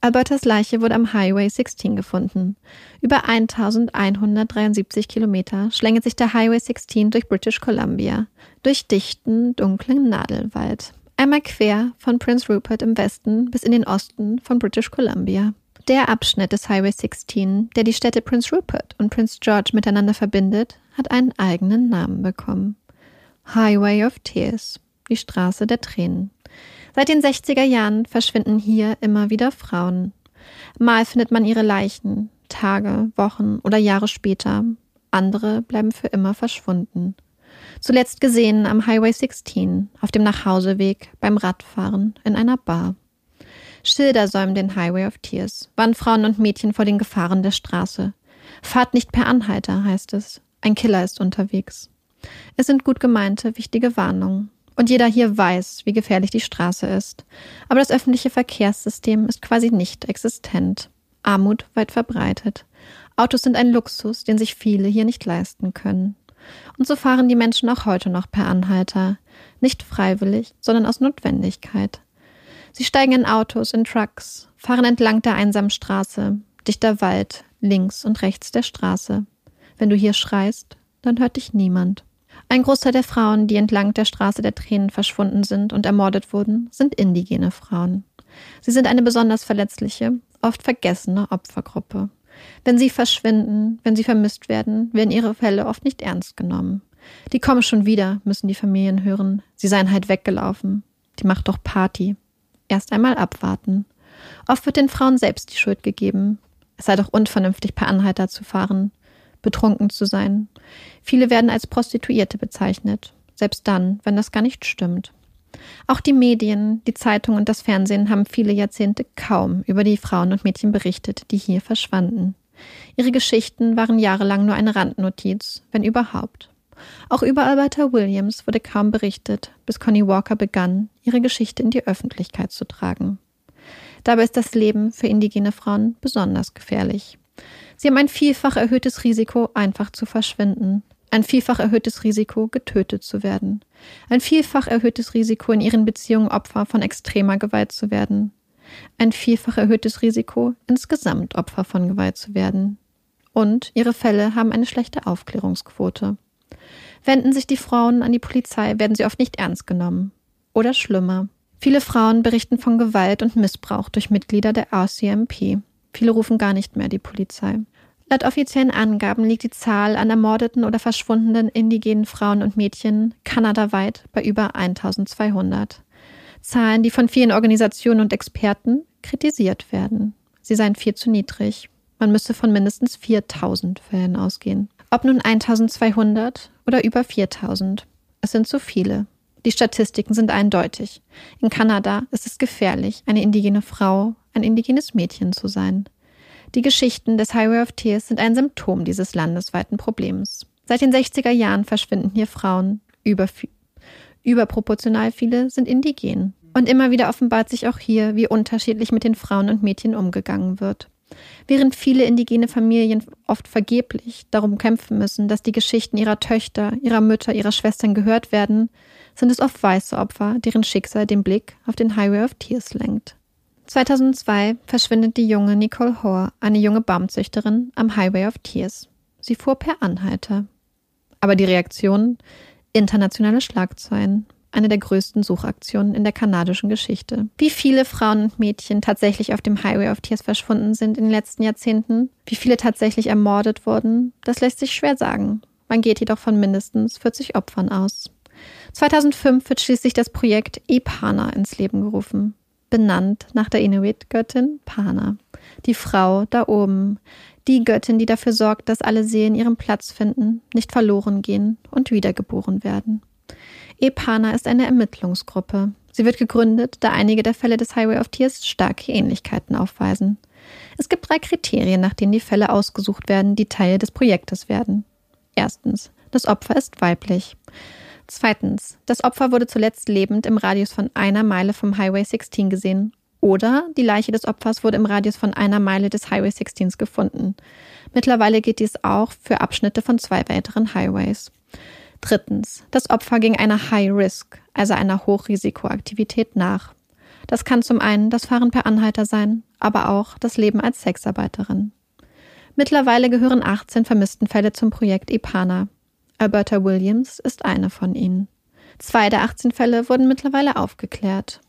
Albertas Leiche wurde am Highway 16 gefunden. Über 1173 Kilometer schlängelt sich der Highway 16 durch British Columbia, durch dichten, dunklen Nadelwald. Einmal quer von Prince Rupert im Westen bis in den Osten von British Columbia. Der Abschnitt des Highway 16, der die Städte Prince Rupert und Prince George miteinander verbindet, hat einen eigenen Namen bekommen. Highway of Tears, die Straße der Tränen. Seit den 60er Jahren verschwinden hier immer wieder Frauen. Mal findet man ihre Leichen, Tage, Wochen oder Jahre später. Andere bleiben für immer verschwunden. Zuletzt gesehen am Highway 16, auf dem Nachhauseweg, beim Radfahren, in einer Bar. Schilder säumen den Highway of Tears, warnen Frauen und Mädchen vor den Gefahren der Straße. Fahrt nicht per Anhalter, heißt es. Ein Killer ist unterwegs. Es sind gut gemeinte, wichtige Warnungen. Und jeder hier weiß, wie gefährlich die Straße ist. Aber das öffentliche Verkehrssystem ist quasi nicht existent. Armut weit verbreitet. Autos sind ein Luxus, den sich viele hier nicht leisten können. Und so fahren die Menschen auch heute noch per Anhalter. Nicht freiwillig, sondern aus Notwendigkeit. Sie steigen in Autos, in Trucks, fahren entlang der einsamen Straße, dichter Wald, links und rechts der Straße. Wenn du hier schreist, dann hört dich niemand. Ein Großteil der Frauen, die entlang der Straße der Tränen verschwunden sind und ermordet wurden, sind indigene Frauen. Sie sind eine besonders verletzliche, oft vergessene Opfergruppe. Wenn sie verschwinden, wenn sie vermisst werden, werden ihre Fälle oft nicht ernst genommen. Die kommen schon wieder, müssen die Familien hören. Sie seien halt weggelaufen. Die macht doch Party. Erst einmal abwarten. Oft wird den Frauen selbst die Schuld gegeben. Es sei doch unvernünftig, per Anhalter zu fahren, betrunken zu sein. Viele werden als Prostituierte bezeichnet, selbst dann, wenn das gar nicht stimmt. Auch die Medien, die Zeitungen und das Fernsehen haben viele Jahrzehnte kaum über die Frauen und Mädchen berichtet, die hier verschwanden. Ihre Geschichten waren jahrelang nur eine Randnotiz, wenn überhaupt. Auch über Alberta Williams wurde kaum berichtet, bis Connie Walker begann, ihre Geschichte in die Öffentlichkeit zu tragen. Dabei ist das Leben für indigene Frauen besonders gefährlich. Sie haben ein vielfach erhöhtes Risiko, einfach zu verschwinden, ein vielfach erhöhtes Risiko, getötet zu werden, ein vielfach erhöhtes Risiko, in ihren Beziehungen Opfer von extremer Gewalt zu werden, ein vielfach erhöhtes Risiko, insgesamt Opfer von Gewalt zu werden. Und ihre Fälle haben eine schlechte Aufklärungsquote. Wenden sich die Frauen an die Polizei, werden sie oft nicht ernst genommen. Oder schlimmer. Viele Frauen berichten von Gewalt und Missbrauch durch Mitglieder der RCMP. Viele rufen gar nicht mehr die Polizei. Laut offiziellen Angaben liegt die Zahl an ermordeten oder verschwundenen indigenen Frauen und Mädchen kanadaweit bei über 1200. Zahlen, die von vielen Organisationen und Experten kritisiert werden. Sie seien viel zu niedrig. Man müsse von mindestens 4000 Fällen ausgehen. Ob nun 1200 oder über 4000. Es sind zu viele. Die Statistiken sind eindeutig. In Kanada ist es gefährlich, eine indigene Frau, ein indigenes Mädchen zu sein. Die Geschichten des Highway of Tears sind ein Symptom dieses landesweiten Problems. Seit den 60er Jahren verschwinden hier Frauen. Über, überproportional viele sind indigen. Und immer wieder offenbart sich auch hier, wie unterschiedlich mit den Frauen und Mädchen umgegangen wird. Während viele indigene Familien oft vergeblich darum kämpfen müssen, dass die Geschichten ihrer Töchter, ihrer Mütter, ihrer Schwestern gehört werden, sind es oft weiße Opfer, deren Schicksal den Blick auf den Highway of Tears lenkt. 2002 verschwindet die junge Nicole Hoare, eine junge Baumzüchterin, am Highway of Tears. Sie fuhr per Anhalter. Aber die Reaktion? Internationale Schlagzeilen, eine der größten Suchaktionen in der kanadischen Geschichte. Wie viele Frauen und Mädchen tatsächlich auf dem Highway of Tears verschwunden sind in den letzten Jahrzehnten, wie viele tatsächlich ermordet wurden, das lässt sich schwer sagen. Man geht jedoch von mindestens 40 Opfern aus. 2005 wird schließlich das Projekt EPANA ins Leben gerufen, benannt nach der Inuit-Göttin Pana, die Frau da oben, die Göttin, die dafür sorgt, dass alle Seelen ihren Platz finden, nicht verloren gehen und wiedergeboren werden. EPANA ist eine Ermittlungsgruppe. Sie wird gegründet, da einige der Fälle des Highway of Tears starke Ähnlichkeiten aufweisen. Es gibt drei Kriterien, nach denen die Fälle ausgesucht werden, die Teil des Projektes werden. Erstens, das Opfer ist weiblich. Zweitens, das Opfer wurde zuletzt lebend im Radius von einer Meile vom Highway 16 gesehen. Oder die Leiche des Opfers wurde im Radius von einer Meile des Highway 16 gefunden. Mittlerweile gilt dies auch für Abschnitte von zwei weiteren Highways. Drittens, das Opfer ging einer High-Risk, also einer Hochrisikoaktivität nach. Das kann zum einen das Fahren per Anhalter sein, aber auch das Leben als Sexarbeiterin. Mittlerweile gehören 18 Vermisstenfälle zum Projekt IPANA. Alberta Williams ist eine von ihnen. Zwei der 18 Fälle wurden mittlerweile aufgeklärt.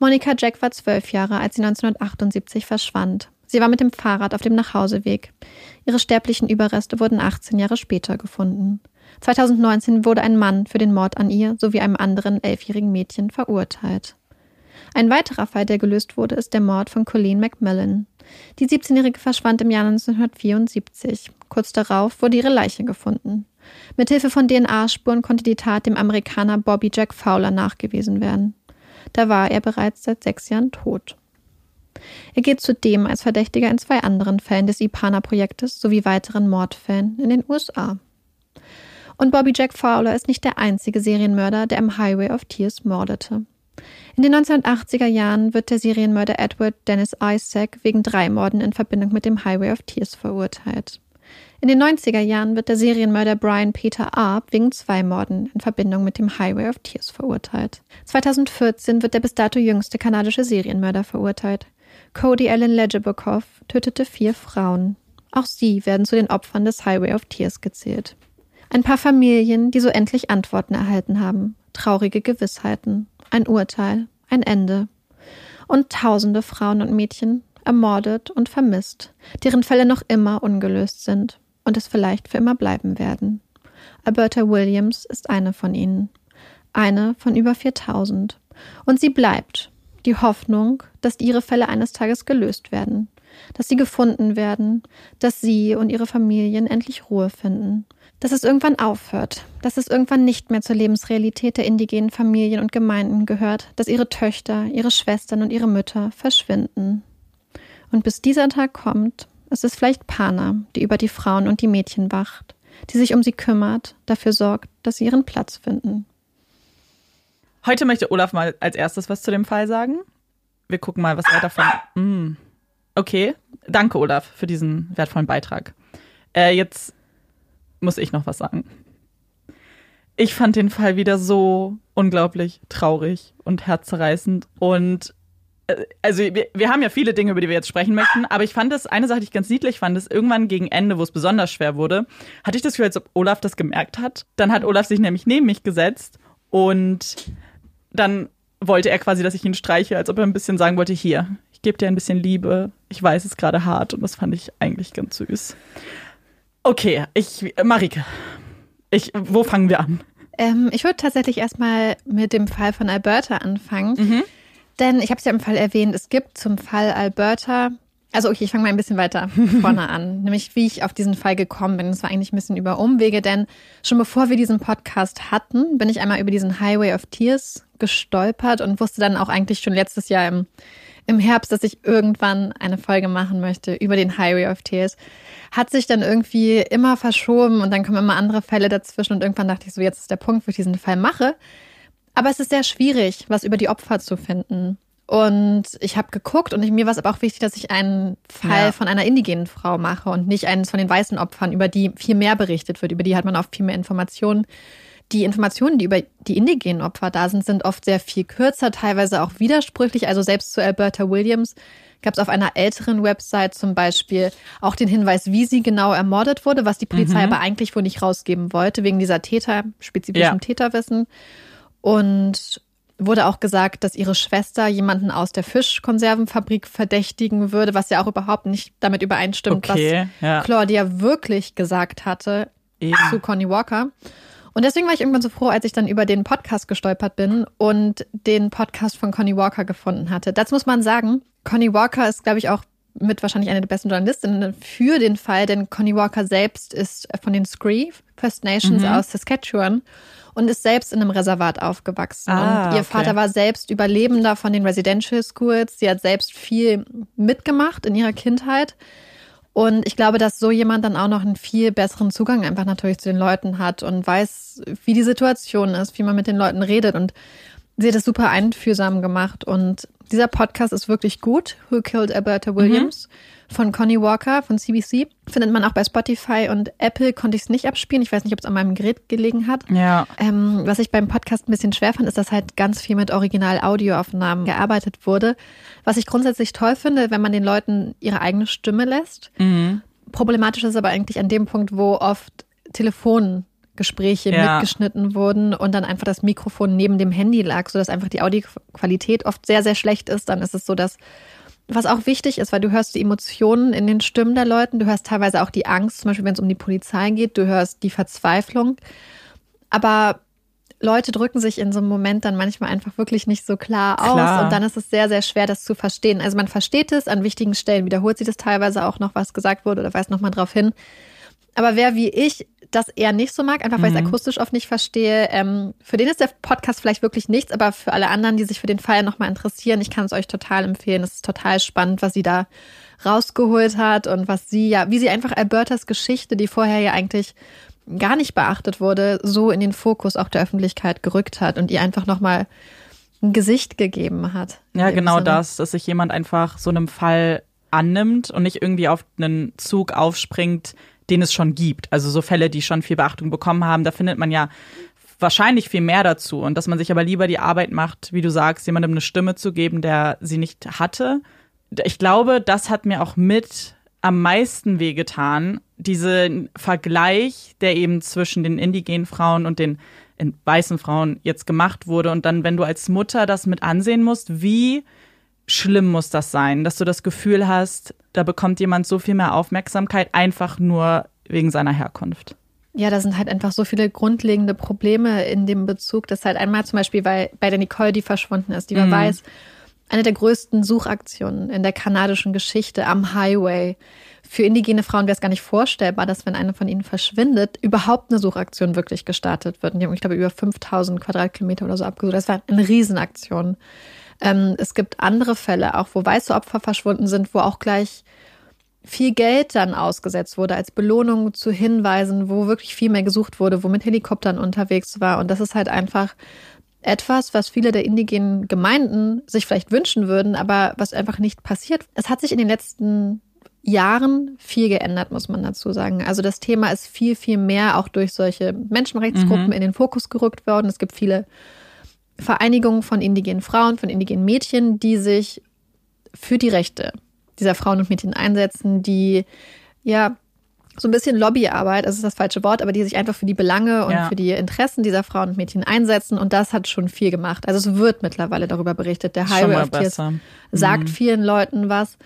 Monika Jack war zwölf Jahre, als sie 1978 verschwand. Sie war mit dem Fahrrad auf dem Nachhauseweg. Ihre sterblichen Überreste wurden 18 Jahre später gefunden. 2019 wurde ein Mann für den Mord an ihr sowie einem anderen elfjährigen Mädchen verurteilt. Ein weiterer Fall, der gelöst wurde, ist der Mord von Colleen McMillan. Die 17-Jährige verschwand im Jahr 1974. Kurz darauf wurde ihre Leiche gefunden. Mithilfe von DNA-Spuren konnte die Tat dem Amerikaner Bobby Jack Fowler nachgewiesen werden. Da war er bereits seit sechs Jahren tot. Er geht zudem als Verdächtiger in zwei anderen Fällen des IPANA-Projektes sowie weiteren Mordfällen in den USA. Und Bobby Jack Fowler ist nicht der einzige Serienmörder, der im Highway of Tears mordete. In den 1980er Jahren wird der Serienmörder Edward Dennis Isaac wegen drei Morden in Verbindung mit dem Highway of Tears verurteilt. In den 90er Jahren wird der Serienmörder Brian Peter Arp wegen zwei Morden in Verbindung mit dem Highway of Tears verurteilt. 2014 wird der bis dato jüngste kanadische Serienmörder verurteilt. Cody Allen Ledgerbokoff tötete vier Frauen. Auch sie werden zu den Opfern des Highway of Tears gezählt. Ein paar Familien, die so endlich Antworten erhalten haben, traurige Gewissheiten, ein Urteil, ein Ende. Und tausende Frauen und Mädchen, ermordet und vermisst, deren Fälle noch immer ungelöst sind und es vielleicht für immer bleiben werden. Alberta Williams ist eine von ihnen, eine von über 4000. Und sie bleibt, die Hoffnung, dass ihre Fälle eines Tages gelöst werden, dass sie gefunden werden, dass sie und ihre Familien endlich Ruhe finden, dass es irgendwann aufhört, dass es irgendwann nicht mehr zur Lebensrealität der indigenen Familien und Gemeinden gehört, dass ihre Töchter, ihre Schwestern und ihre Mütter verschwinden. Und bis dieser Tag kommt, ist es vielleicht Pana, die über die Frauen und die Mädchen wacht, die sich um sie kümmert, dafür sorgt, dass sie ihren Platz finden. Heute möchte Olaf mal als erstes was zu dem Fall sagen. Wir gucken mal, was er davon. Mm. Okay, danke Olaf für diesen wertvollen Beitrag. Äh, jetzt muss ich noch was sagen. Ich fand den Fall wieder so unglaublich traurig und herzzerreißend und also wir, wir haben ja viele Dinge, über die wir jetzt sprechen möchten, aber ich fand es, eine Sache, die ich ganz niedlich fand, ist irgendwann gegen Ende, wo es besonders schwer wurde, hatte ich das Gefühl, als ob Olaf das gemerkt hat. Dann hat Olaf sich nämlich neben mich gesetzt und dann wollte er quasi, dass ich ihn streiche, als ob er ein bisschen sagen wollte, hier, ich gebe dir ein bisschen Liebe, ich weiß, es ist gerade hart und das fand ich eigentlich ganz süß. Okay, ich, Marike, ich, wo fangen wir an? Ähm, ich würde tatsächlich erstmal mit dem Fall von Alberta anfangen. Mhm. Denn ich habe es ja im Fall erwähnt, es gibt zum Fall Alberta also okay, ich fange mal ein bisschen weiter vorne an, nämlich wie ich auf diesen Fall gekommen bin. Es war eigentlich ein bisschen über Umwege, denn schon bevor wir diesen Podcast hatten, bin ich einmal über diesen Highway of Tears gestolpert und wusste dann auch eigentlich schon letztes Jahr im, im Herbst, dass ich irgendwann eine Folge machen möchte über den Highway of Tears. Hat sich dann irgendwie immer verschoben und dann kommen immer andere Fälle dazwischen und irgendwann dachte ich so, jetzt ist der Punkt, wo ich diesen Fall mache. Aber es ist sehr schwierig, was über die Opfer zu finden. Und ich habe geguckt und ich, mir war es aber auch wichtig, dass ich einen Fall ja. von einer indigenen Frau mache und nicht eines von den weißen Opfern, über die viel mehr berichtet wird. Über die hat man auch viel mehr Informationen. Die Informationen, die über die indigenen Opfer da sind, sind oft sehr viel kürzer, teilweise auch widersprüchlich. Also selbst zu Alberta Williams gab es auf einer älteren Website zum Beispiel auch den Hinweis, wie sie genau ermordet wurde, was die Polizei mhm. aber eigentlich wohl nicht rausgeben wollte, wegen dieser Täter, spezifischem ja. Täterwissen. Und wurde auch gesagt, dass ihre Schwester jemanden aus der Fischkonservenfabrik verdächtigen würde, was ja auch überhaupt nicht damit übereinstimmt, okay, was ja. Claudia wirklich gesagt hatte Eben. zu Connie Walker. Und deswegen war ich irgendwann so froh, als ich dann über den Podcast gestolpert bin und den Podcast von Connie Walker gefunden hatte. Dazu muss man sagen, Connie Walker ist, glaube ich, auch mit wahrscheinlich eine der besten Journalistinnen für den Fall, denn Connie Walker selbst ist von den Scree First Nations mhm. aus Saskatchewan und ist selbst in einem Reservat aufgewachsen. Ah, und ihr okay. Vater war selbst Überlebender von den Residential Schools. Sie hat selbst viel mitgemacht in ihrer Kindheit. Und ich glaube, dass so jemand dann auch noch einen viel besseren Zugang einfach natürlich zu den Leuten hat und weiß, wie die Situation ist, wie man mit den Leuten redet. Und sie hat es super einfühlsam gemacht. Und dieser Podcast ist wirklich gut. Who Killed Alberta Williams? Mhm von Connie Walker von CBC. Findet man auch bei Spotify und Apple konnte ich es nicht abspielen. Ich weiß nicht, ob es an meinem Gerät gelegen hat. Ja. Ähm, was ich beim Podcast ein bisschen schwer fand, ist, dass halt ganz viel mit Original-Audioaufnahmen gearbeitet wurde. Was ich grundsätzlich toll finde, wenn man den Leuten ihre eigene Stimme lässt. Mhm. Problematisch ist aber eigentlich an dem Punkt, wo oft Telefongespräche ja. mitgeschnitten wurden und dann einfach das Mikrofon neben dem Handy lag, sodass einfach die Audioqualität oft sehr, sehr schlecht ist. Dann ist es so, dass was auch wichtig ist, weil du hörst die Emotionen in den Stimmen der Leute, du hörst teilweise auch die Angst, zum Beispiel wenn es um die Polizei geht, du hörst die Verzweiflung. Aber Leute drücken sich in so einem Moment dann manchmal einfach wirklich nicht so klar, klar aus und dann ist es sehr, sehr schwer, das zu verstehen. Also man versteht es, an wichtigen Stellen wiederholt sich das teilweise auch noch, was gesagt wurde oder weist nochmal drauf hin. Aber wer wie ich das eher nicht so mag, einfach weil ich es mhm. akustisch oft nicht verstehe. Ähm, für den ist der Podcast vielleicht wirklich nichts, aber für alle anderen, die sich für den Fall nochmal interessieren, ich kann es euch total empfehlen. Es ist total spannend, was sie da rausgeholt hat und was sie ja, wie sie einfach Albertas Geschichte, die vorher ja eigentlich gar nicht beachtet wurde, so in den Fokus auch der Öffentlichkeit gerückt hat und ihr einfach nochmal ein Gesicht gegeben hat. Ja, genau Sinne. das, dass sich jemand einfach so einem Fall annimmt und nicht irgendwie auf einen Zug aufspringt, den es schon gibt. Also so Fälle, die schon viel Beachtung bekommen haben, da findet man ja wahrscheinlich viel mehr dazu. Und dass man sich aber lieber die Arbeit macht, wie du sagst, jemandem eine Stimme zu geben, der sie nicht hatte. Ich glaube, das hat mir auch mit am meisten wehgetan. Diesen Vergleich, der eben zwischen den indigenen Frauen und den weißen Frauen jetzt gemacht wurde. Und dann, wenn du als Mutter das mit ansehen musst, wie schlimm muss das sein, dass du das Gefühl hast, da bekommt jemand so viel mehr Aufmerksamkeit, einfach nur wegen seiner Herkunft. Ja, da sind halt einfach so viele grundlegende Probleme in dem Bezug, dass halt einmal zum Beispiel bei, bei der Nicole, die verschwunden ist, die man mhm. weiß, eine der größten Suchaktionen in der kanadischen Geschichte am Highway. Für indigene Frauen wäre es gar nicht vorstellbar, dass wenn eine von ihnen verschwindet, überhaupt eine Suchaktion wirklich gestartet wird. Und die haben, ich glaube, über 5000 Quadratkilometer oder so abgesucht. Das war eine Riesenaktion. Ähm, es gibt andere Fälle, auch wo weiße Opfer verschwunden sind, wo auch gleich viel Geld dann ausgesetzt wurde als Belohnung zu Hinweisen, wo wirklich viel mehr gesucht wurde, wo mit Helikoptern unterwegs war. Und das ist halt einfach etwas, was viele der indigenen Gemeinden sich vielleicht wünschen würden, aber was einfach nicht passiert. Es hat sich in den letzten Jahren viel geändert, muss man dazu sagen. Also das Thema ist viel, viel mehr auch durch solche Menschenrechtsgruppen mhm. in den Fokus gerückt worden. Es gibt viele Vereinigungen von indigenen Frauen, von indigenen Mädchen, die sich für die Rechte dieser Frauen und Mädchen einsetzen, die ja so ein bisschen Lobbyarbeit, das ist das falsche Wort, aber die sich einfach für die Belange und ja. für die Interessen dieser Frauen und Mädchen einsetzen. Und das hat schon viel gemacht. Also es wird mittlerweile darüber berichtet. Der Highway of Tears sagt mhm. vielen Leuten was.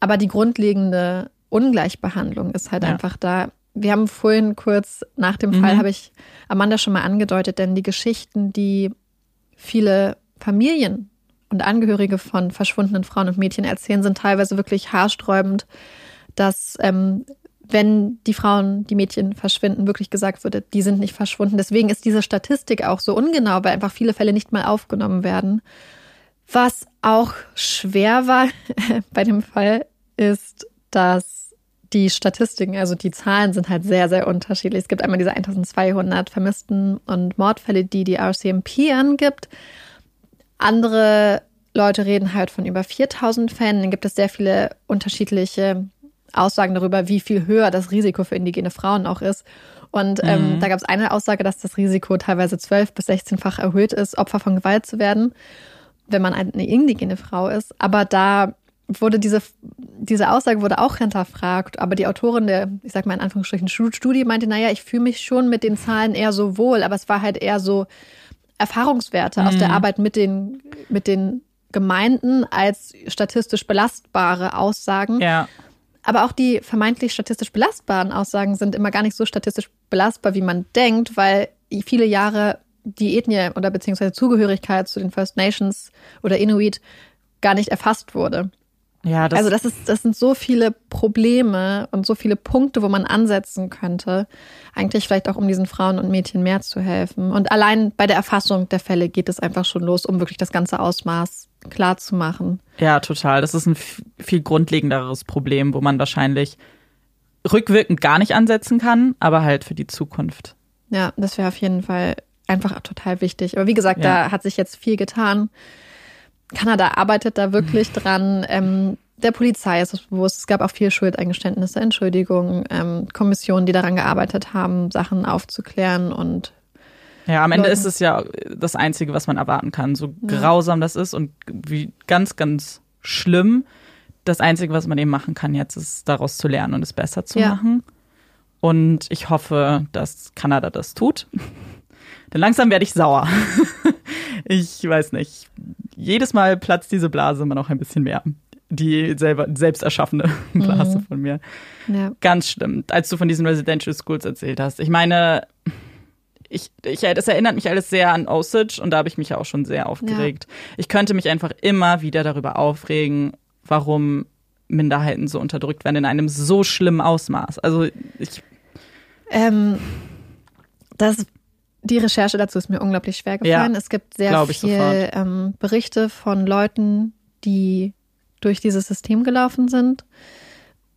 Aber die grundlegende Ungleichbehandlung ist halt ja. einfach da. Wir haben vorhin kurz nach dem Fall, mhm. habe ich Amanda schon mal angedeutet, denn die Geschichten, die viele Familien und Angehörige von verschwundenen Frauen und Mädchen erzählen, sind teilweise wirklich haarsträubend, dass ähm, wenn die Frauen, die Mädchen verschwinden, wirklich gesagt würde, die sind nicht verschwunden. Deswegen ist diese Statistik auch so ungenau, weil einfach viele Fälle nicht mal aufgenommen werden. Was auch schwer war bei dem Fall, ist, dass die Statistiken, also die Zahlen sind halt sehr, sehr unterschiedlich. Es gibt einmal diese 1200 Vermissten und Mordfälle, die die RCMP angibt. Andere Leute reden halt von über 4000 Fällen. Dann gibt es sehr viele unterschiedliche Aussagen darüber, wie viel höher das Risiko für indigene Frauen auch ist. Und ähm, mhm. da gab es eine Aussage, dass das Risiko teilweise 12 bis 16-fach erhöht ist, Opfer von Gewalt zu werden, wenn man eine indigene Frau ist. Aber da wurde diese, diese Aussage wurde auch hinterfragt, aber die Autorin der, ich sag mal in Anführungsstrichen, Studie meinte, naja, ich fühle mich schon mit den Zahlen eher so wohl, aber es war halt eher so Erfahrungswerte mhm. aus der mhm. Arbeit mit den, mit den Gemeinden als statistisch belastbare Aussagen. Ja. Aber auch die vermeintlich statistisch belastbaren Aussagen sind immer gar nicht so statistisch belastbar, wie man denkt, weil viele Jahre die Ethnie oder beziehungsweise Zugehörigkeit zu den First Nations oder Inuit gar nicht erfasst wurde. Ja, das also das ist, das sind so viele Probleme und so viele Punkte, wo man ansetzen könnte, eigentlich vielleicht auch um diesen Frauen und Mädchen mehr zu helfen. Und allein bei der Erfassung der Fälle geht es einfach schon los, um wirklich das ganze Ausmaß klar zu machen. Ja, total. Das ist ein viel grundlegenderes Problem, wo man wahrscheinlich rückwirkend gar nicht ansetzen kann, aber halt für die Zukunft. Ja, das wäre auf jeden Fall einfach total wichtig. Aber wie gesagt, ja. da hat sich jetzt viel getan. Kanada arbeitet da wirklich dran. Ähm, der Polizei ist es bewusst. Es gab auch viel Schuldeingeständnisse, Entschuldigungen, ähm, Kommissionen, die daran gearbeitet haben, Sachen aufzuklären und ja, am Ende ist es ja das Einzige, was man erwarten kann. So ja. grausam das ist und wie ganz, ganz schlimm. Das Einzige, was man eben machen kann jetzt, ist daraus zu lernen und es besser zu ja. machen. Und ich hoffe, dass Kanada das tut. Denn langsam werde ich sauer. ich weiß nicht. Jedes Mal platzt diese Blase immer noch ein bisschen mehr. Die selber, selbst erschaffene Blase mhm. von mir. Ja. Ganz schlimm. Als du von diesen Residential Schools erzählt hast. Ich meine, ich, ich, das erinnert mich alles sehr an Osage und da habe ich mich ja auch schon sehr aufgeregt. Ja. Ich könnte mich einfach immer wieder darüber aufregen, warum Minderheiten so unterdrückt werden in einem so schlimmen Ausmaß. Also ich. Ähm, das die Recherche dazu ist mir unglaublich schwer gefallen. Ja, es gibt sehr viele ähm, Berichte von Leuten, die durch dieses System gelaufen sind.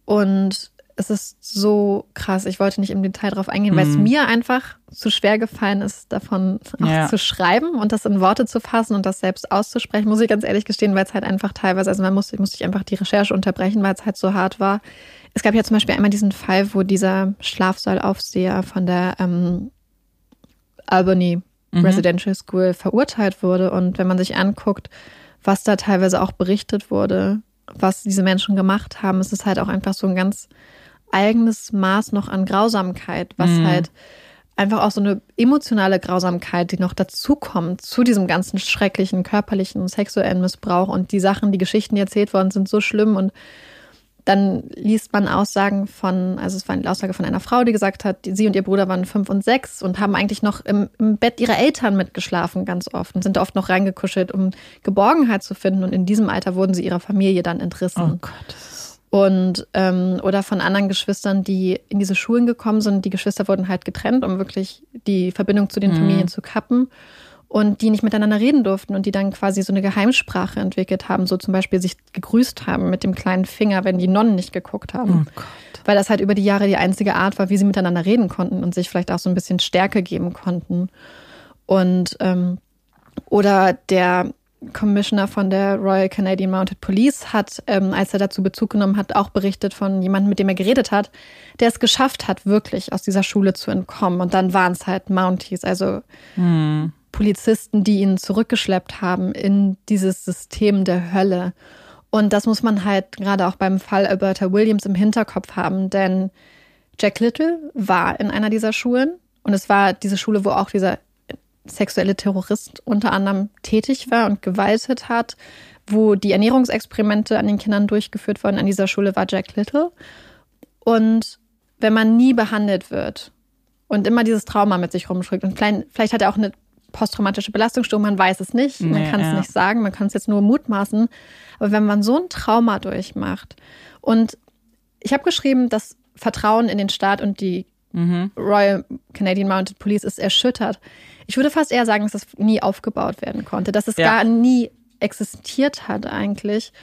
Und es ist so krass. Ich wollte nicht im Detail drauf eingehen, mhm. weil es mhm. mir einfach zu schwer gefallen ist, davon auch ja. zu schreiben und das in Worte zu fassen und das selbst auszusprechen, muss ich ganz ehrlich gestehen, weil es halt einfach teilweise, also man musste, musste ich einfach die Recherche unterbrechen, weil es halt so hart war. Es gab ja zum Beispiel einmal diesen Fall, wo dieser Schlafsaalaufseher von der ähm, Albany mhm. Residential School verurteilt wurde. Und wenn man sich anguckt, was da teilweise auch berichtet wurde, was diese Menschen gemacht haben. Es ist halt auch einfach so ein ganz eigenes Maß noch an Grausamkeit, was mhm. halt einfach auch so eine emotionale Grausamkeit, die noch dazukommt zu diesem ganzen schrecklichen körperlichen, sexuellen Missbrauch und die Sachen, die Geschichten, die erzählt worden sind, so schlimm und dann liest man Aussagen von, also es war eine Aussage von einer Frau, die gesagt hat, sie und ihr Bruder waren fünf und sechs und haben eigentlich noch im, im Bett ihrer Eltern mitgeschlafen, ganz oft, und sind oft noch reingekuschelt, um Geborgenheit zu finden. Und in diesem Alter wurden sie ihrer Familie dann entrissen. Oh Gott. Und ähm, oder von anderen Geschwistern, die in diese Schulen gekommen sind. Die Geschwister wurden halt getrennt, um wirklich die Verbindung zu den mhm. Familien zu kappen und die nicht miteinander reden durften und die dann quasi so eine Geheimsprache entwickelt haben, so zum Beispiel sich gegrüßt haben mit dem kleinen Finger, wenn die Nonnen nicht geguckt haben. Oh Weil das halt über die Jahre die einzige Art war, wie sie miteinander reden konnten und sich vielleicht auch so ein bisschen Stärke geben konnten. Und ähm, oder der Commissioner von der Royal Canadian Mounted Police hat, ähm, als er dazu Bezug genommen hat, auch berichtet von jemandem, mit dem er geredet hat, der es geschafft hat, wirklich aus dieser Schule zu entkommen. Und dann waren es halt Mounties, also hm. Polizisten, die ihn zurückgeschleppt haben in dieses System der Hölle. Und das muss man halt gerade auch beim Fall Alberta Williams im Hinterkopf haben, denn Jack Little war in einer dieser Schulen und es war diese Schule, wo auch dieser sexuelle Terrorist unter anderem tätig war und gewaltet hat, wo die Ernährungsexperimente an den Kindern durchgeführt wurden. An dieser Schule war Jack Little. Und wenn man nie behandelt wird und immer dieses Trauma mit sich rumschlägt und vielleicht, vielleicht hat er auch eine posttraumatische Belastungsstörung, man weiß es nicht, man kann es ja. nicht sagen, man kann es jetzt nur mutmaßen. Aber wenn man so ein Trauma durchmacht und ich habe geschrieben, das Vertrauen in den Staat und die mhm. Royal Canadian Mounted Police ist erschüttert. Ich würde fast eher sagen, dass es nie aufgebaut werden konnte, dass es ja. gar nie existiert hat eigentlich.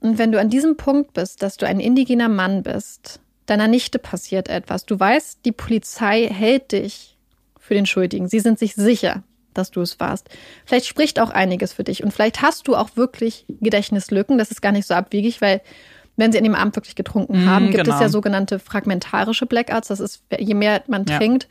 Und wenn du an diesem Punkt bist, dass du ein indigener Mann bist, deiner Nichte passiert etwas, du weißt, die Polizei hält dich für den Schuldigen. Sie sind sich sicher, dass du es warst. Vielleicht spricht auch einiges für dich und vielleicht hast du auch wirklich Gedächtnislücken. Das ist gar nicht so abwegig, weil wenn sie an dem Abend wirklich getrunken mhm, haben, gibt genau. es ja sogenannte fragmentarische Blackouts. Das ist, je mehr man ja. trinkt,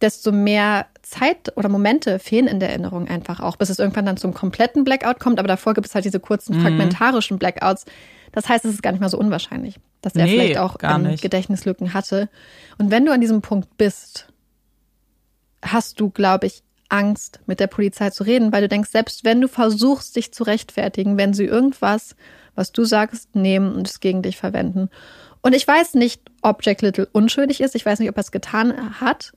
desto mehr Zeit oder Momente fehlen in der Erinnerung einfach auch, bis es irgendwann dann zum kompletten Blackout kommt. Aber davor gibt es halt diese kurzen mhm. fragmentarischen Blackouts. Das heißt, es ist gar nicht mal so unwahrscheinlich, dass er nee, vielleicht auch ähm, Gedächtnislücken hatte. Und wenn du an diesem Punkt bist, hast du, glaube ich, Angst, mit der Polizei zu reden, weil du denkst, selbst wenn du versuchst, dich zu rechtfertigen, wenn sie irgendwas, was du sagst, nehmen und es gegen dich verwenden. Und ich weiß nicht, ob Jack Little unschuldig ist. Ich weiß nicht, ob er es getan hat.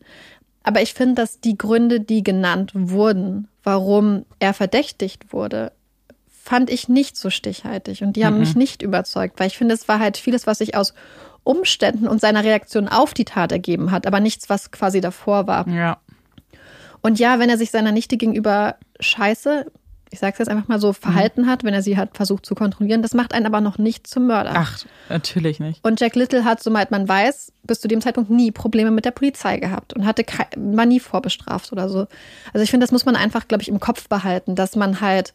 Aber ich finde, dass die Gründe, die genannt wurden, warum er verdächtigt wurde, fand ich nicht so stichhaltig. Und die haben mhm. mich nicht überzeugt, weil ich finde, es war halt vieles, was sich aus Umständen und seiner Reaktion auf die Tat ergeben hat, aber nichts, was quasi davor war. Ja. Und ja, wenn er sich seiner Nichte gegenüber scheiße, ich sag's jetzt einfach mal so, verhalten mhm. hat, wenn er sie hat versucht zu kontrollieren, das macht einen aber noch nicht zum Mörder. Ach, natürlich nicht. Und Jack Little hat, soweit man weiß, bis zu dem Zeitpunkt nie Probleme mit der Polizei gehabt und hatte war nie vorbestraft oder so. Also ich finde, das muss man einfach, glaube ich, im Kopf behalten, dass man halt,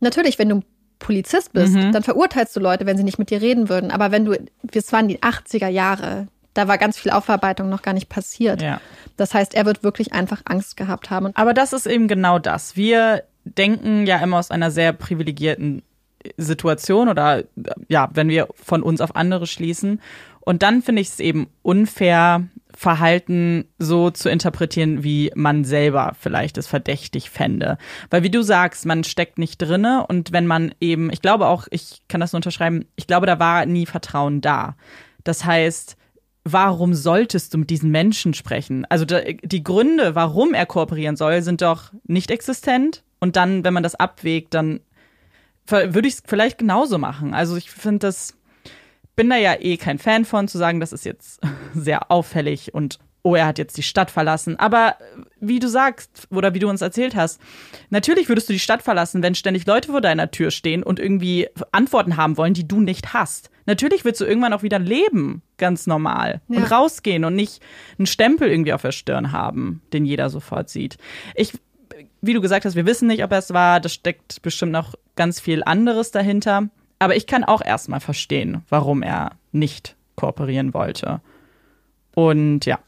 natürlich, wenn du Polizist bist, mhm. dann verurteilst du Leute, wenn sie nicht mit dir reden würden. Aber wenn du, es waren die 80er Jahre, da war ganz viel Aufarbeitung noch gar nicht passiert. Ja. Das heißt, er wird wirklich einfach Angst gehabt haben. Aber das ist eben genau das. Wir denken ja immer aus einer sehr privilegierten Situation oder ja, wenn wir von uns auf andere schließen. Und dann finde ich es eben unfair, Verhalten so zu interpretieren, wie man selber vielleicht es verdächtig fände. Weil wie du sagst, man steckt nicht drinne und wenn man eben, ich glaube auch, ich kann das nur unterschreiben, ich glaube, da war nie Vertrauen da. Das heißt, warum solltest du mit diesen Menschen sprechen? Also die Gründe, warum er kooperieren soll, sind doch nicht existent. Und dann, wenn man das abwägt, dann würde ich es vielleicht genauso machen. Also ich finde das, bin da ja eh kein Fan von, zu sagen, das ist jetzt sehr auffällig und oh, er hat jetzt die Stadt verlassen. Aber wie du sagst oder wie du uns erzählt hast, natürlich würdest du die Stadt verlassen, wenn ständig Leute vor deiner Tür stehen und irgendwie Antworten haben wollen, die du nicht hast. Natürlich willst du irgendwann auch wieder leben, ganz normal. Ja. Und rausgehen und nicht einen Stempel irgendwie auf der Stirn haben, den jeder sofort sieht. Ich, wie du gesagt hast, wir wissen nicht, ob er es war. Das steckt bestimmt noch ganz viel anderes dahinter. Aber ich kann auch erstmal verstehen, warum er nicht kooperieren wollte. Und ja.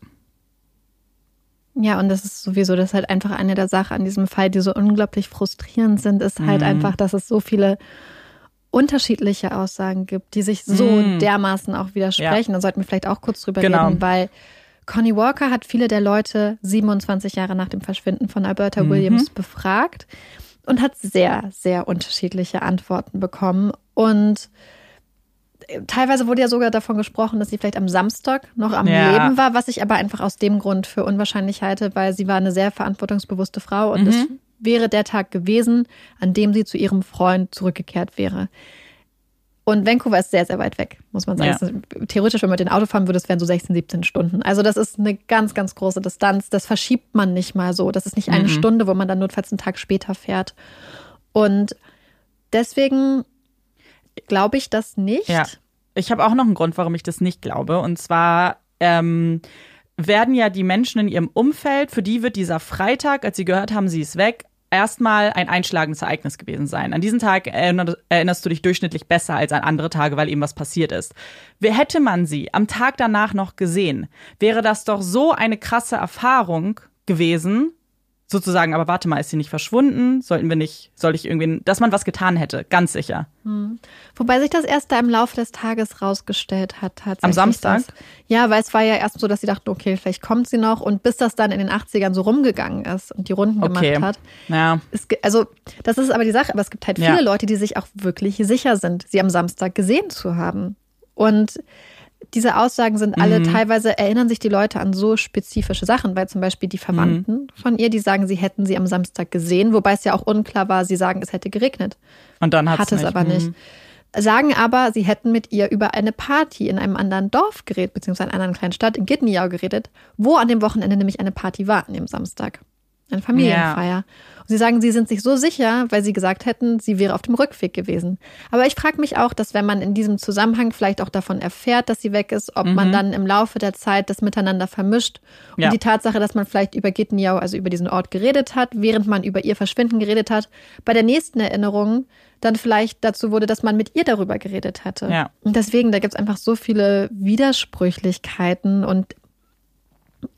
Ja, und das ist sowieso, das ist halt einfach eine der Sachen an diesem Fall, die so unglaublich frustrierend sind, ist halt mhm. einfach, dass es so viele unterschiedliche Aussagen gibt, die sich so Mm. dermaßen auch widersprechen. Ja. Dann sollten wir vielleicht auch kurz drüber Genau. reden, weil Connie Walker hat viele der Leute 27 Jahre nach dem Verschwinden von Alberta Mhm. Williams befragt und hat sehr, sehr unterschiedliche Antworten bekommen. Und teilweise wurde ja sogar davon gesprochen, dass sie vielleicht am Samstag noch am Ja. Leben war, was ich aber einfach aus dem Grund für unwahrscheinlich halte, weil sie war eine sehr verantwortungsbewusste Frau und Mhm. es wäre der Tag gewesen, an dem sie zu ihrem Freund zurückgekehrt wäre. Und Vancouver ist sehr, sehr weit weg, muss man sagen. Ja. Theoretisch, wenn man mit dem Auto fahren würde, es wären so 16, 17 Stunden. Also das ist eine ganz, ganz große Distanz. Das verschiebt man nicht mal so. Das ist nicht eine Mhm. Stunde, wo man dann notfalls einen Tag später fährt. Und deswegen glaube ich das nicht. Ja. Ich habe auch noch einen Grund, warum ich das nicht glaube. Und zwar ähm, werden ja die Menschen in ihrem Umfeld, für die wird dieser Freitag, als sie gehört haben, sie ist weg, erstmal ein einschlagendes Ereignis gewesen sein. An diesen Tag erinner- erinnerst du dich durchschnittlich besser als an andere Tage, weil eben was passiert ist. Hätte man sie am Tag danach noch gesehen, wäre das doch so eine krasse Erfahrung gewesen, sozusagen, aber warte mal, ist sie nicht verschwunden? Sollten wir nicht, soll ich irgendwie, dass man was getan hätte, ganz sicher. Wobei sich das erst da im Laufe des Tages rausgestellt hat. Tatsächlich, Am Samstag? Dass, ja, weil es war ja erst so, dass sie dachten, okay, vielleicht kommt sie noch. Und bis das dann in den 80ern so rumgegangen ist und die Runden Okay. gemacht hat. Ja. Es, also, das ist aber die Sache. Aber es gibt halt viele Ja. Leute, die sich auch wirklich sicher sind, sie am Samstag gesehen zu haben. Und diese Aussagen sind alle Mhm. teilweise, erinnern sich die Leute an so spezifische Sachen, weil zum Beispiel die Verwandten Mhm. von ihr, die sagen, sie hätten sie am Samstag gesehen, wobei es ja auch unklar war, sie sagen, es hätte geregnet. Und dann Hat es nicht. aber nicht. Mhm. Sagen aber, sie hätten mit ihr über eine Party in einem anderen Dorf geredet, beziehungsweise in einer anderen kleinen Stadt in Gidneyau geredet, wo an dem Wochenende nämlich eine Party war, an dem Samstag. Eine Familienfeier. Und sie sagen, sie sind sich so sicher, weil sie gesagt hätten, sie wäre auf dem Rückweg gewesen. Aber ich frage mich auch, dass wenn man in diesem Zusammenhang vielleicht auch davon erfährt, dass sie weg ist, ob man dann im Laufe der Zeit das miteinander vermischt und Ja. die Tatsache, dass man vielleicht über Gittenjau, also über diesen Ort geredet hat, während man über ihr Verschwinden geredet hat, bei der nächsten Erinnerung dann vielleicht dazu wurde, dass man mit ihr darüber geredet hatte. Ja. Und deswegen, da gibt es einfach so viele Widersprüchlichkeiten und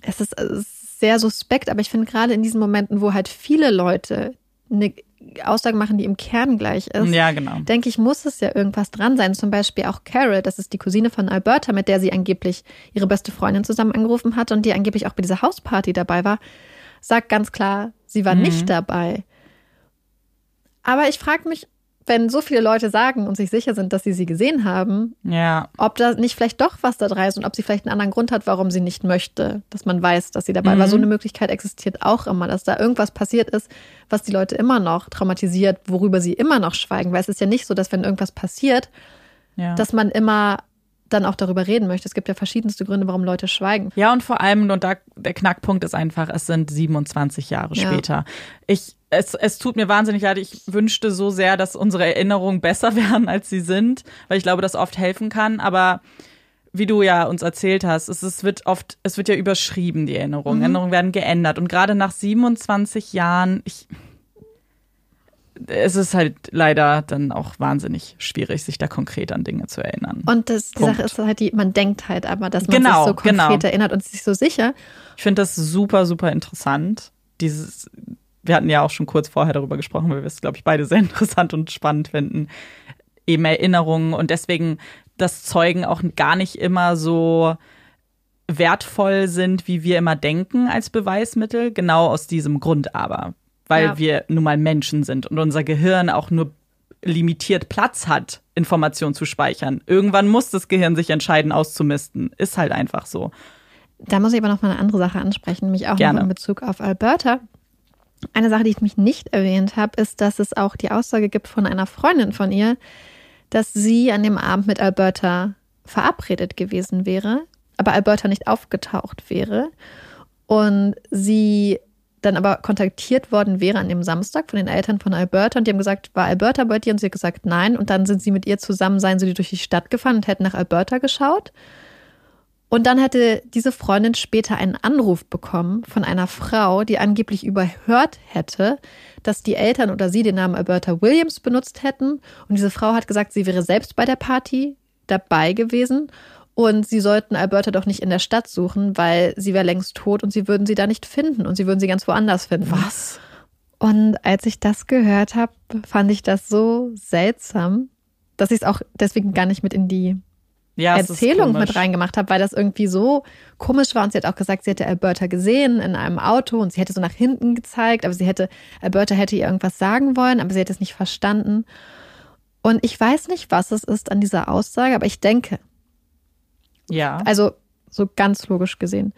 es ist, es ist sehr suspekt, aber ich finde gerade in diesen Momenten, wo halt viele Leute eine Aussage machen, die im Kern gleich ist, Ja, genau. denke ich, muss es ja irgendwas dran sein. Zum Beispiel auch Carol, das ist die Cousine von Alberta, mit der sie angeblich ihre beste Freundin zusammen angerufen hat und die angeblich auch bei dieser Hausparty dabei war, sagt ganz klar, sie war Mhm. nicht dabei. Aber ich frage mich, wenn so viele Leute sagen und sich sicher sind, dass sie sie gesehen haben, Ja, ob da nicht vielleicht doch was da dran ist und ob sie vielleicht einen anderen Grund hat, warum sie nicht möchte, dass man weiß, dass sie dabei war. Mhm. So eine Möglichkeit existiert auch immer, dass da irgendwas passiert ist, was die Leute immer noch traumatisiert, worüber sie immer noch schweigen. Weil es ist ja nicht so, dass wenn irgendwas passiert, ja. dass man immer dann auch darüber reden möchte. Es gibt ja verschiedenste Gründe, warum Leute schweigen. Ja, und vor allem, und da der Knackpunkt ist einfach, es sind 27 Jahre Ja. später. Ich, es, es tut mir wahnsinnig leid. Ich wünschte so sehr, dass unsere Erinnerungen besser wären, als sie sind, weil ich glaube, das oft helfen kann. Aber wie du ja uns erzählt hast, es, es wird oft, es wird ja überschrieben, die Erinnerungen. Erinnerungen werden geändert. Und gerade nach 27 Jahren, ich, es ist halt leider dann auch wahnsinnig schwierig, sich da konkret an Dinge zu erinnern. Und das, die Punkt. Sache ist halt, die, man denkt halt aber, dass man Genau, sich so konkret genau. erinnert und sich so sicher. Ich finde das super, super interessant. Dieses, wir hatten ja auch schon kurz vorher darüber gesprochen, weil wir es, glaube ich, beide sehr interessant und spannend finden. Eben Erinnerungen und deswegen, dass Zeugen auch gar nicht immer so wertvoll sind, wie wir immer denken als Beweismittel. Genau aus diesem Grund aber. Weil Ja. wir nun mal Menschen sind und unser Gehirn auch nur limitiert Platz hat, Informationen zu speichern. Irgendwann muss das Gehirn sich entscheiden, auszumisten. Ist halt einfach so. Da muss ich aber noch mal eine andere Sache ansprechen, nämlich auch in Bezug auf Alberta. Eine Sache, die ich mich nicht erwähnt habe, ist, dass es auch die Aussage gibt von einer Freundin von ihr, dass sie an dem Abend mit Alberta verabredet gewesen wäre, aber Alberta nicht aufgetaucht wäre und sie dann aber kontaktiert worden wäre an dem Samstag von den Eltern von Alberta und die haben gesagt, war Alberta bei dir? Und sie hat gesagt, nein. Und dann sind sie mit ihr zusammen, seien sie durch die Stadt gefahren und hätten nach Alberta geschaut. Und dann hätte diese Freundin später einen Anruf bekommen von einer Frau, die angeblich überhört hätte, dass die Eltern oder sie den Namen Alberta Williams benutzt hätten. Und diese Frau hat gesagt, sie wäre selbst bei der Party dabei gewesen und sie sollten Alberta doch nicht in der Stadt suchen, weil sie wäre längst tot und sie würden sie da nicht finden und sie würden sie ganz woanders finden. Was? Und als ich das gehört habe, fand ich das so seltsam, dass ich es auch deswegen gar nicht mit in die ja, Erzählung mit reingemacht habe, weil das irgendwie so komisch war. Und sie hat auch gesagt, sie hätte Alberta gesehen in einem Auto und sie hätte so nach hinten gezeigt, aber sie hätte, Alberta hätte ihr irgendwas sagen wollen, aber sie hätte es nicht verstanden. Und ich weiß nicht, was es ist an dieser Aussage, aber ich denke, Ja. also so ganz logisch gesehen,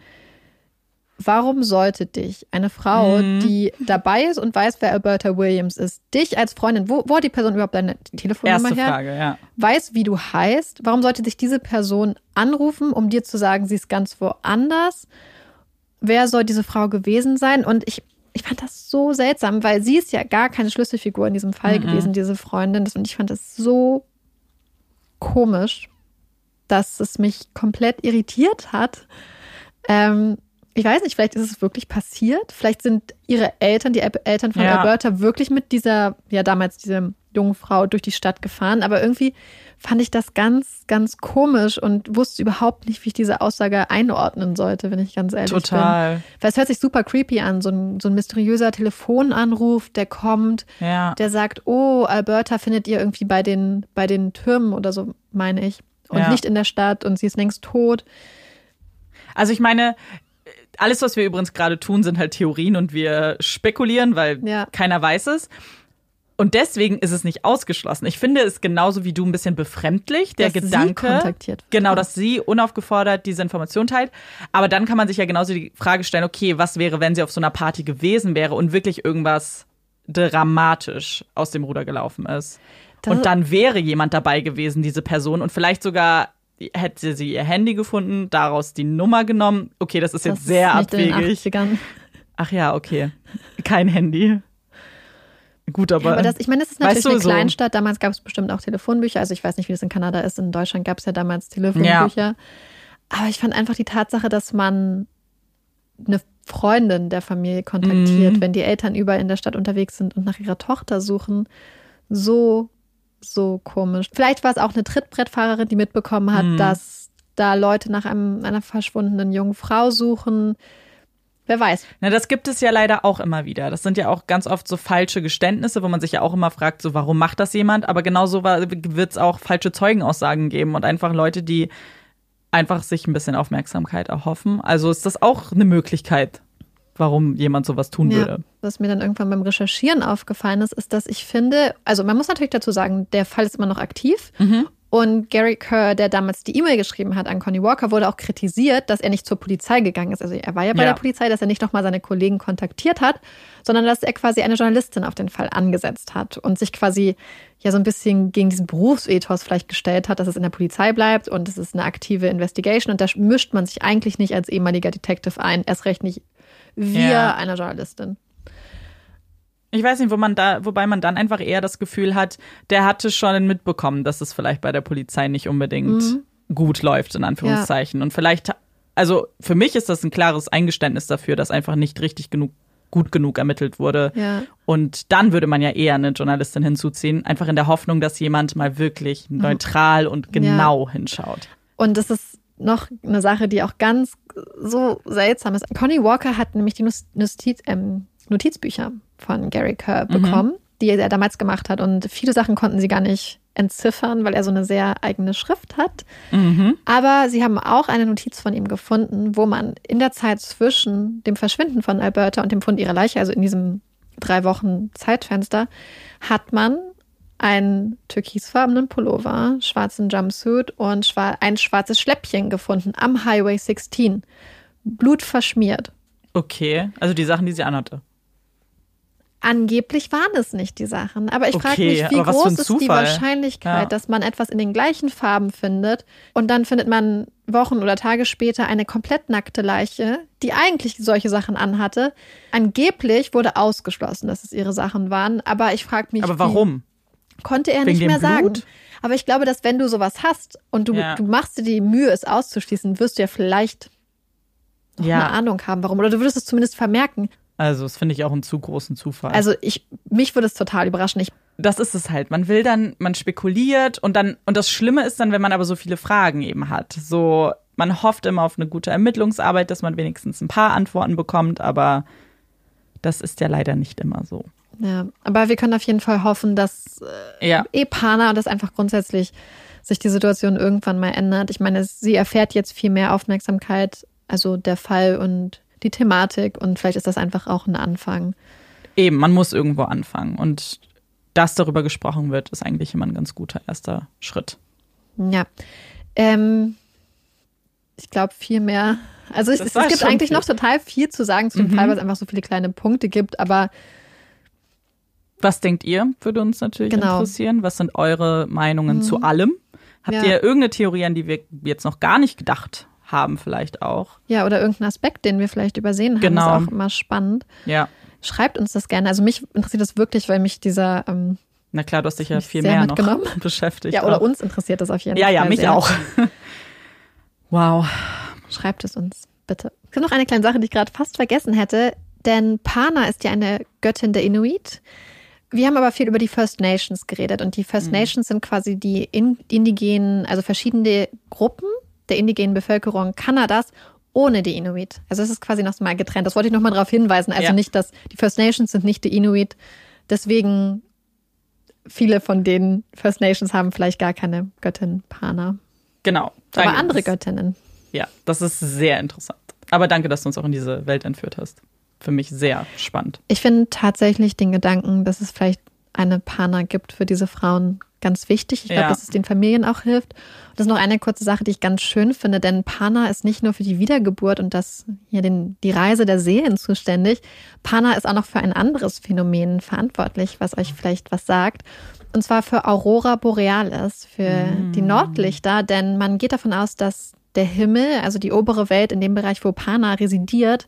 warum sollte dich eine Frau, Mhm. die dabei ist und weiß, wer Alberta Williams ist, dich als Freundin, wo, wo hat die Person überhaupt deine Telefonnummer Erste her? Frage, ja. weiß, wie du heißt, warum sollte dich diese Person anrufen, um dir zu sagen, sie ist ganz woanders? Wer soll diese Frau gewesen sein? Und ich, ich fand das so seltsam, weil sie ist ja gar keine Schlüsselfigur in diesem Fall Mhm. gewesen, diese Freundin. Und ich fand das so komisch, dass es mich komplett irritiert hat. Ähm, ich weiß nicht, vielleicht ist es wirklich passiert. Vielleicht sind ihre Eltern, die El- Eltern von Ja. Alberta, wirklich mit dieser, ja damals diese jungen Frau durch die Stadt gefahren. Aber irgendwie fand ich das ganz, ganz komisch und wusste überhaupt nicht, wie ich diese Aussage einordnen sollte, wenn ich ganz ehrlich bin. Total. Weil es hört sich super creepy an, so ein, so ein mysteriöser Telefonanruf, der kommt, Ja. der sagt, oh, Alberta findet ihr irgendwie bei den, bei den Türmen oder so, meine ich. Und Ja. nicht in der Stadt und sie ist längst tot. Also ich meine, alles, was wir übrigens gerade tun, sind halt Theorien und wir spekulieren, weil Ja. keiner weiß es. Und deswegen ist es nicht ausgeschlossen. Ich finde es genauso wie du ein bisschen befremdlich, der Dass Gedanke. Genau, dass sie unaufgefordert diese Information teilt. Aber dann kann man sich ja genauso die Frage stellen, okay, was wäre, wenn sie auf so einer Party gewesen wäre und wirklich irgendwas dramatisch aus dem Ruder gelaufen ist. Das- und dann wäre jemand dabei gewesen, diese Person, und vielleicht sogar hätte sie ihr Handy gefunden, daraus die Nummer genommen. Okay, das ist jetzt Das sehr ist abwegig. 80ern. Ach ja, okay. Kein Handy. Gut, aber. Ja, aber das, ich meine, das ist natürlich eine so- Kleinstadt. Damals gab es bestimmt auch Telefonbücher. Also ich weiß nicht, wie das in Kanada ist. In Deutschland gab es ja damals Telefonbücher. Aber ich fand einfach die Tatsache, dass man eine Freundin der Familie kontaktiert, Mhm. wenn die Eltern überall in der Stadt unterwegs sind und nach ihrer Tochter suchen, so, so komisch. Vielleicht war es auch eine Trittbrettfahrerin, die mitbekommen hat, Mhm. dass da Leute nach einem, einer verschwundenen jungen Frau suchen. Wer weiß. Na, das gibt es ja leider auch immer wieder. Das sind ja auch ganz oft so falsche Geständnisse, wo man sich ja auch immer fragt, so warum macht das jemand? Aber genauso wird es auch falsche Zeugenaussagen geben und einfach Leute, die einfach sich ein bisschen Aufmerksamkeit erhoffen. Also ist das auch eine Möglichkeit, warum jemand sowas tun Ja, würde. was mir dann irgendwann beim Recherchieren aufgefallen ist, ist, dass ich finde, also man muss natürlich dazu sagen, der Fall ist immer noch aktiv. Und Gary Kerr, der damals die E-Mail geschrieben hat an Connie Walker, wurde auch kritisiert, dass er nicht zur Polizei gegangen ist. Also er war ja bei Ja. der Polizei, dass er nicht nochmal seine Kollegen kontaktiert hat, sondern dass er quasi eine Journalistin auf den Fall angesetzt hat und sich quasi ja so ein bisschen gegen diesen Berufsethos vielleicht gestellt hat, dass es in der Polizei bleibt und es ist eine aktive Investigation und da mischt man sich eigentlich nicht als ehemaliger Detective ein, erst recht nicht wir Ja. einer Journalistin. Ich weiß nicht, wo man da, wobei man dann einfach eher das Gefühl hat, der hatte schon mitbekommen, dass es vielleicht bei der Polizei nicht unbedingt Mhm. gut läuft, in Anführungszeichen. Und vielleicht, also für mich ist das ein klares Eingeständnis dafür, dass einfach nicht richtig genug, gut genug ermittelt wurde. Ja. Und dann würde man ja eher eine Journalistin hinzuziehen, einfach in der Hoffnung, dass jemand mal wirklich neutral und genau hinschaut. Und das ist noch eine Sache, die auch ganz so seltsam ist. Connie Walker hat nämlich die Notiz, ähm, Notizbücher von Gary Kerr bekommen, die er damals gemacht hat. Und viele Sachen konnten sie gar nicht entziffern, weil er so eine sehr eigene Schrift hat. Aber sie haben auch eine Notiz von ihm gefunden, wo man in der Zeit zwischen dem Verschwinden von Alberta und dem Fund ihrer Leiche, also in diesem drei Wochen Zeitfenster, hat man einen türkisfarbenen Pullover, schwarzen Jumpsuit und schwa ein schwarzes Schläppchen gefunden am Highway 16. Blutverschmiert. Okay, also die Sachen, die sie anhatte. Angeblich waren es nicht die Sachen. Aber ich frage Okay, mich, wie groß ist die. Wahrscheinlichkeit, Ja. dass man etwas in den gleichen Farben findet und dann findet man Wochen oder Tage später eine komplett nackte Leiche, die eigentlich solche Sachen anhatte. Angeblich wurde ausgeschlossen, dass es ihre Sachen waren. Aber ich frage mich, Aber warum? Konnte er Wegen nicht mehr sagen. Blut? Aber ich glaube, dass wenn du sowas hast und du, Ja. du machst dir die Mühe, es auszuschließen, wirst du ja vielleicht noch Ja. eine Ahnung haben, warum. Oder du würdest es zumindest vermerken. Also, das finde ich auch einen zu großen Zufall. Also ich, mich würde es total überraschen. Ich, das ist es halt. Man will dann, man spekuliert und dann, und das Schlimme ist dann, wenn man aber so viele Fragen eben hat. So, man hofft immer auf eine gute Ermittlungsarbeit, dass man wenigstens ein paar Antworten bekommt, aber das ist ja leider nicht immer so. Ja, aber wir können auf jeden Fall hoffen, dass äh, Ja. Epana und das einfach grundsätzlich sich die Situation irgendwann mal ändert. Ich meine, sie erfährt jetzt viel mehr Aufmerksamkeit, also der Fall und die Thematik und vielleicht ist das einfach auch ein Anfang. Eben, man muss irgendwo anfangen. Und dass darüber gesprochen wird, ist eigentlich immer ein ganz guter erster Schritt. Ja. Ähm, ich glaube, viel mehr. Also es, Das es gibt eigentlich viel. noch total viel zu sagen zu dem Mhm. Fall, weil es einfach so viele kleine Punkte gibt, aber Was denkt ihr? Würde uns natürlich Genau. interessieren. Was sind eure Meinungen Mhm. zu allem? Habt Ja. ihr irgendeine Theorie, an die wir jetzt noch gar nicht gedacht haben, vielleicht auch? ja, oder irgendein Aspekt, den wir vielleicht übersehen haben, Genau. ist auch immer spannend. Ja. Schreibt uns das gerne. Also mich interessiert das wirklich, weil mich dieser ähm, Na klar, du hast dich ja viel mehr noch beschäftigt. Ja, oder auch. uns interessiert das auf jeden Ja, Fall. ja, mich sehr. auch. wow. Schreibt es uns, bitte. Es gibt noch eine kleine Sache, die ich gerade fast vergessen hätte, denn Pana ist ja eine Göttin der Inuit. Wir haben aber viel über die First Nations geredet und die First Mhm. Nations sind quasi die in, indigenen, also verschiedene Gruppen der indigenen Bevölkerung Kanadas ohne die Inuit. Also es ist quasi noch mal getrennt. Das wollte ich noch mal darauf hinweisen. Also Ja. nicht, dass die First Nations sind nicht die Inuit. Deswegen viele von den First Nations haben vielleicht gar keine Göttin Pana, Genau. aber andere Göttinnen. Ja, das ist sehr interessant. Aber danke, dass du uns auch in diese Welt entführt hast. Für mich sehr spannend. Ich finde tatsächlich den Gedanken, dass es vielleicht eine Pana gibt für diese Frauen ganz wichtig. Ich glaube, Ja. dass es den Familien auch hilft. Und das ist noch eine kurze Sache, die ich ganz schön finde, denn Pana ist nicht nur für die Wiedergeburt und das hier den, die Reise der Seelen zuständig. Pana ist auch noch für ein anderes Phänomen verantwortlich, was euch vielleicht was sagt. Und zwar für Aurora Borealis, für die Nordlichter, denn man geht davon aus, dass der Himmel, also die obere Welt in dem Bereich, wo Pana residiert,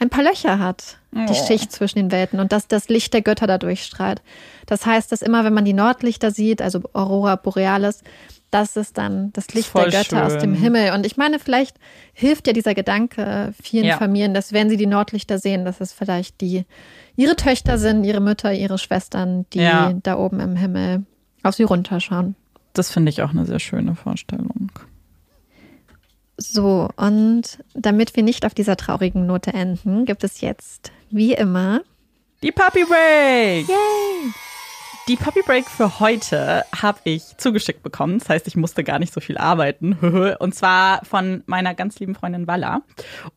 ein paar Löcher hat, die Oh. Schicht zwischen den Welten und dass das Licht der Götter da durchstrahlt. Das heißt, dass immer, wenn man die Nordlichter sieht, also Aurora Borealis, das ist dann das Licht Voll der Götter aus dem schön. Himmel. Und ich meine, vielleicht hilft ja dieser Gedanke vielen Ja. Familien, dass wenn sie die Nordlichter sehen, dass es vielleicht die ihre Töchter sind, ihre Mütter, ihre Schwestern, die Ja. da oben im Himmel auf sie runterschauen. Das finde ich auch eine sehr schöne Vorstellung. So, und damit wir nicht auf dieser traurigen Note enden, gibt es jetzt, wie immer, Die Puppy Break! Yay! Die Puppy Break für heute habe ich zugeschickt bekommen. Das heißt, ich musste gar nicht so viel arbeiten. Und zwar von meiner ganz lieben Freundin Walla.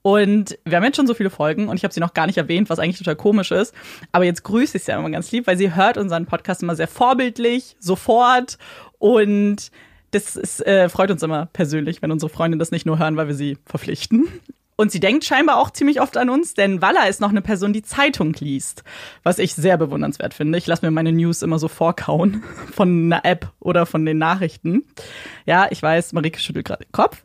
Und wir haben jetzt schon so viele Folgen und ich habe sie noch gar nicht erwähnt, was eigentlich total komisch ist. Aber jetzt grüße ich sie ja immer ganz lieb, weil sie hört unseren Podcast immer sehr vorbildlich, sofort. Und das ist, äh, freut uns immer persönlich, wenn unsere Freunde das nicht nur hören, weil wir sie verpflichten. Und sie denkt scheinbar auch ziemlich oft an uns, denn Walla ist noch eine Person, die Zeitung liest, was ich sehr bewundernswert finde. Ich lasse mir meine News immer so vorkauen von einer App oder von den Nachrichten. Ja, ich weiß, Marike schüttelt gerade den Kopf.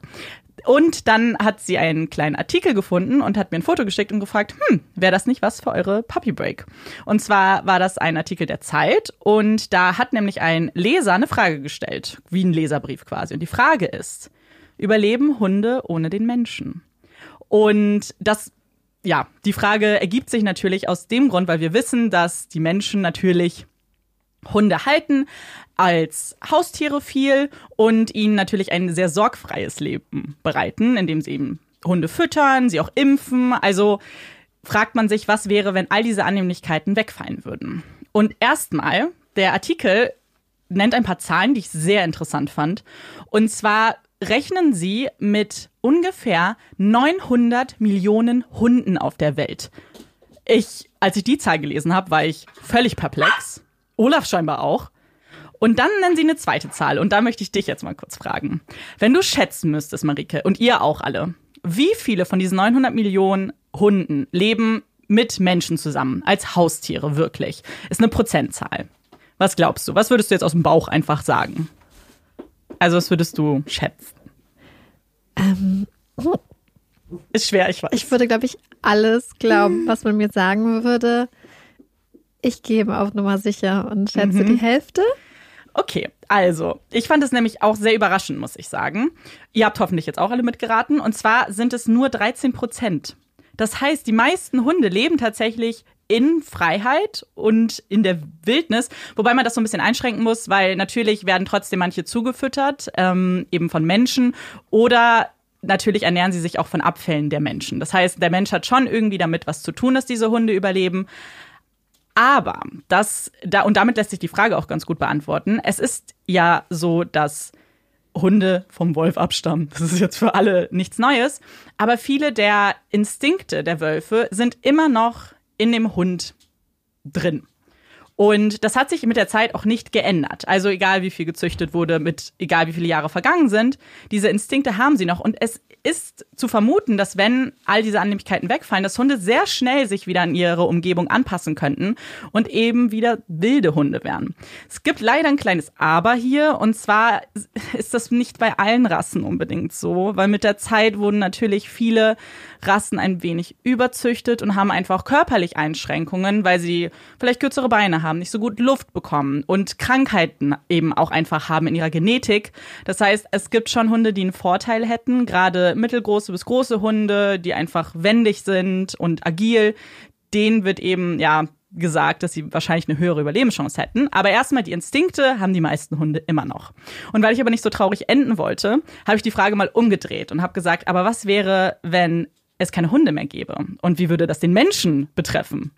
Und dann hat sie einen kleinen Artikel gefunden und hat mir ein Foto geschickt und gefragt, hm, wäre das nicht was für eure Puppy Break? Und zwar war das ein Artikel der Zeit und da hat nämlich ein Leser eine Frage gestellt, wie ein Leserbrief quasi. Und die Frage ist, überleben Hunde ohne den Menschen? Und das, ja, die Frage ergibt sich natürlich aus dem Grund, weil wir wissen, dass die Menschen natürlich Hunde halten als Haustiere viel und ihnen natürlich ein sehr sorgfreies Leben bereiten, indem sie eben Hunde füttern, sie auch impfen. Also fragt man sich, was wäre, wenn all diese Annehmlichkeiten wegfallen würden. Und erstmal, der Artikel nennt ein paar Zahlen, die ich sehr interessant fand. Und zwar rechnen sie mit ungefähr 900 Millionen Hunden auf der Welt. Ich, als ich die Zahl gelesen habe, war ich völlig perplex. Olaf scheinbar auch. Und dann nennen sie eine zweite Zahl. Und da möchte ich dich jetzt mal kurz fragen. Wenn du schätzen müsstest, Marike, und ihr auch alle, wie viele von diesen 900 Millionen Hunden leben mit Menschen zusammen, als Haustiere wirklich? Ist eine Prozentzahl. Was glaubst du? Was würdest du jetzt aus dem Bauch einfach sagen? Also, was würdest du schätzen? ähm, Ist schwer, ich weiß. ich würde, glaube ich, alles glauben, was man mir sagen würde. Ich gebe auf Nummer sicher und schätze Mhm. die Hälfte. Okay, also, ich fand es nämlich auch sehr überraschend, muss ich sagen. Ihr habt hoffentlich jetzt auch alle mitgeraten. Und zwar sind es nur 13 Prozent. Das heißt, die meisten Hunde leben tatsächlich in Freiheit und in der Wildnis, wobei man das so ein bisschen einschränken muss, weil natürlich werden trotzdem manche zugefüttert, ähm, eben von Menschen oder natürlich ernähren sie sich auch von Abfällen der Menschen. Das heißt, der Mensch hat schon irgendwie damit was zu tun, dass diese Hunde überleben. Aber das, da, und damit lässt sich die Frage auch ganz gut beantworten. Es ist ja so, dass Hunde vom Wolf abstammen. Das ist jetzt für alle nichts Neues. Aber viele der Instinkte der Wölfe sind immer noch in dem Hund drin. Und das hat sich mit der Zeit auch nicht geändert. Also egal wie viel gezüchtet wurde, mit egal wie viele Jahre vergangen sind, diese Instinkte haben sie noch. Und es ist zu vermuten, dass wenn all diese Annehmlichkeiten wegfallen, dass Hunde sehr schnell sich wieder an ihre Umgebung anpassen könnten und eben wieder wilde Hunde wären. Es gibt leider ein kleines Aber hier und zwar ist das nicht bei allen Rassen unbedingt so, weil mit der Zeit wurden natürlich viele Rassen ein wenig überzüchtet und haben einfach körperlich Einschränkungen, weil sie vielleicht kürzere Beine haben, nicht so gut Luft bekommen und Krankheiten eben auch einfach haben in ihrer Genetik. Das heißt, es gibt schon Hunde, die einen Vorteil hätten, gerade mittelgroße bis große Hunde, die einfach wendig sind und agil. Denen wird eben, ja, gesagt, dass sie wahrscheinlich eine höhere Überlebenschance hätten. Aber erstmal die Instinkte haben die meisten Hunde immer noch. Und weil ich aber nicht so traurig enden wollte, habe ich die Frage mal umgedreht und habe gesagt, aber was wäre, wenn es keine Hunde mehr gäbe? Und wie würde das den Menschen betreffen?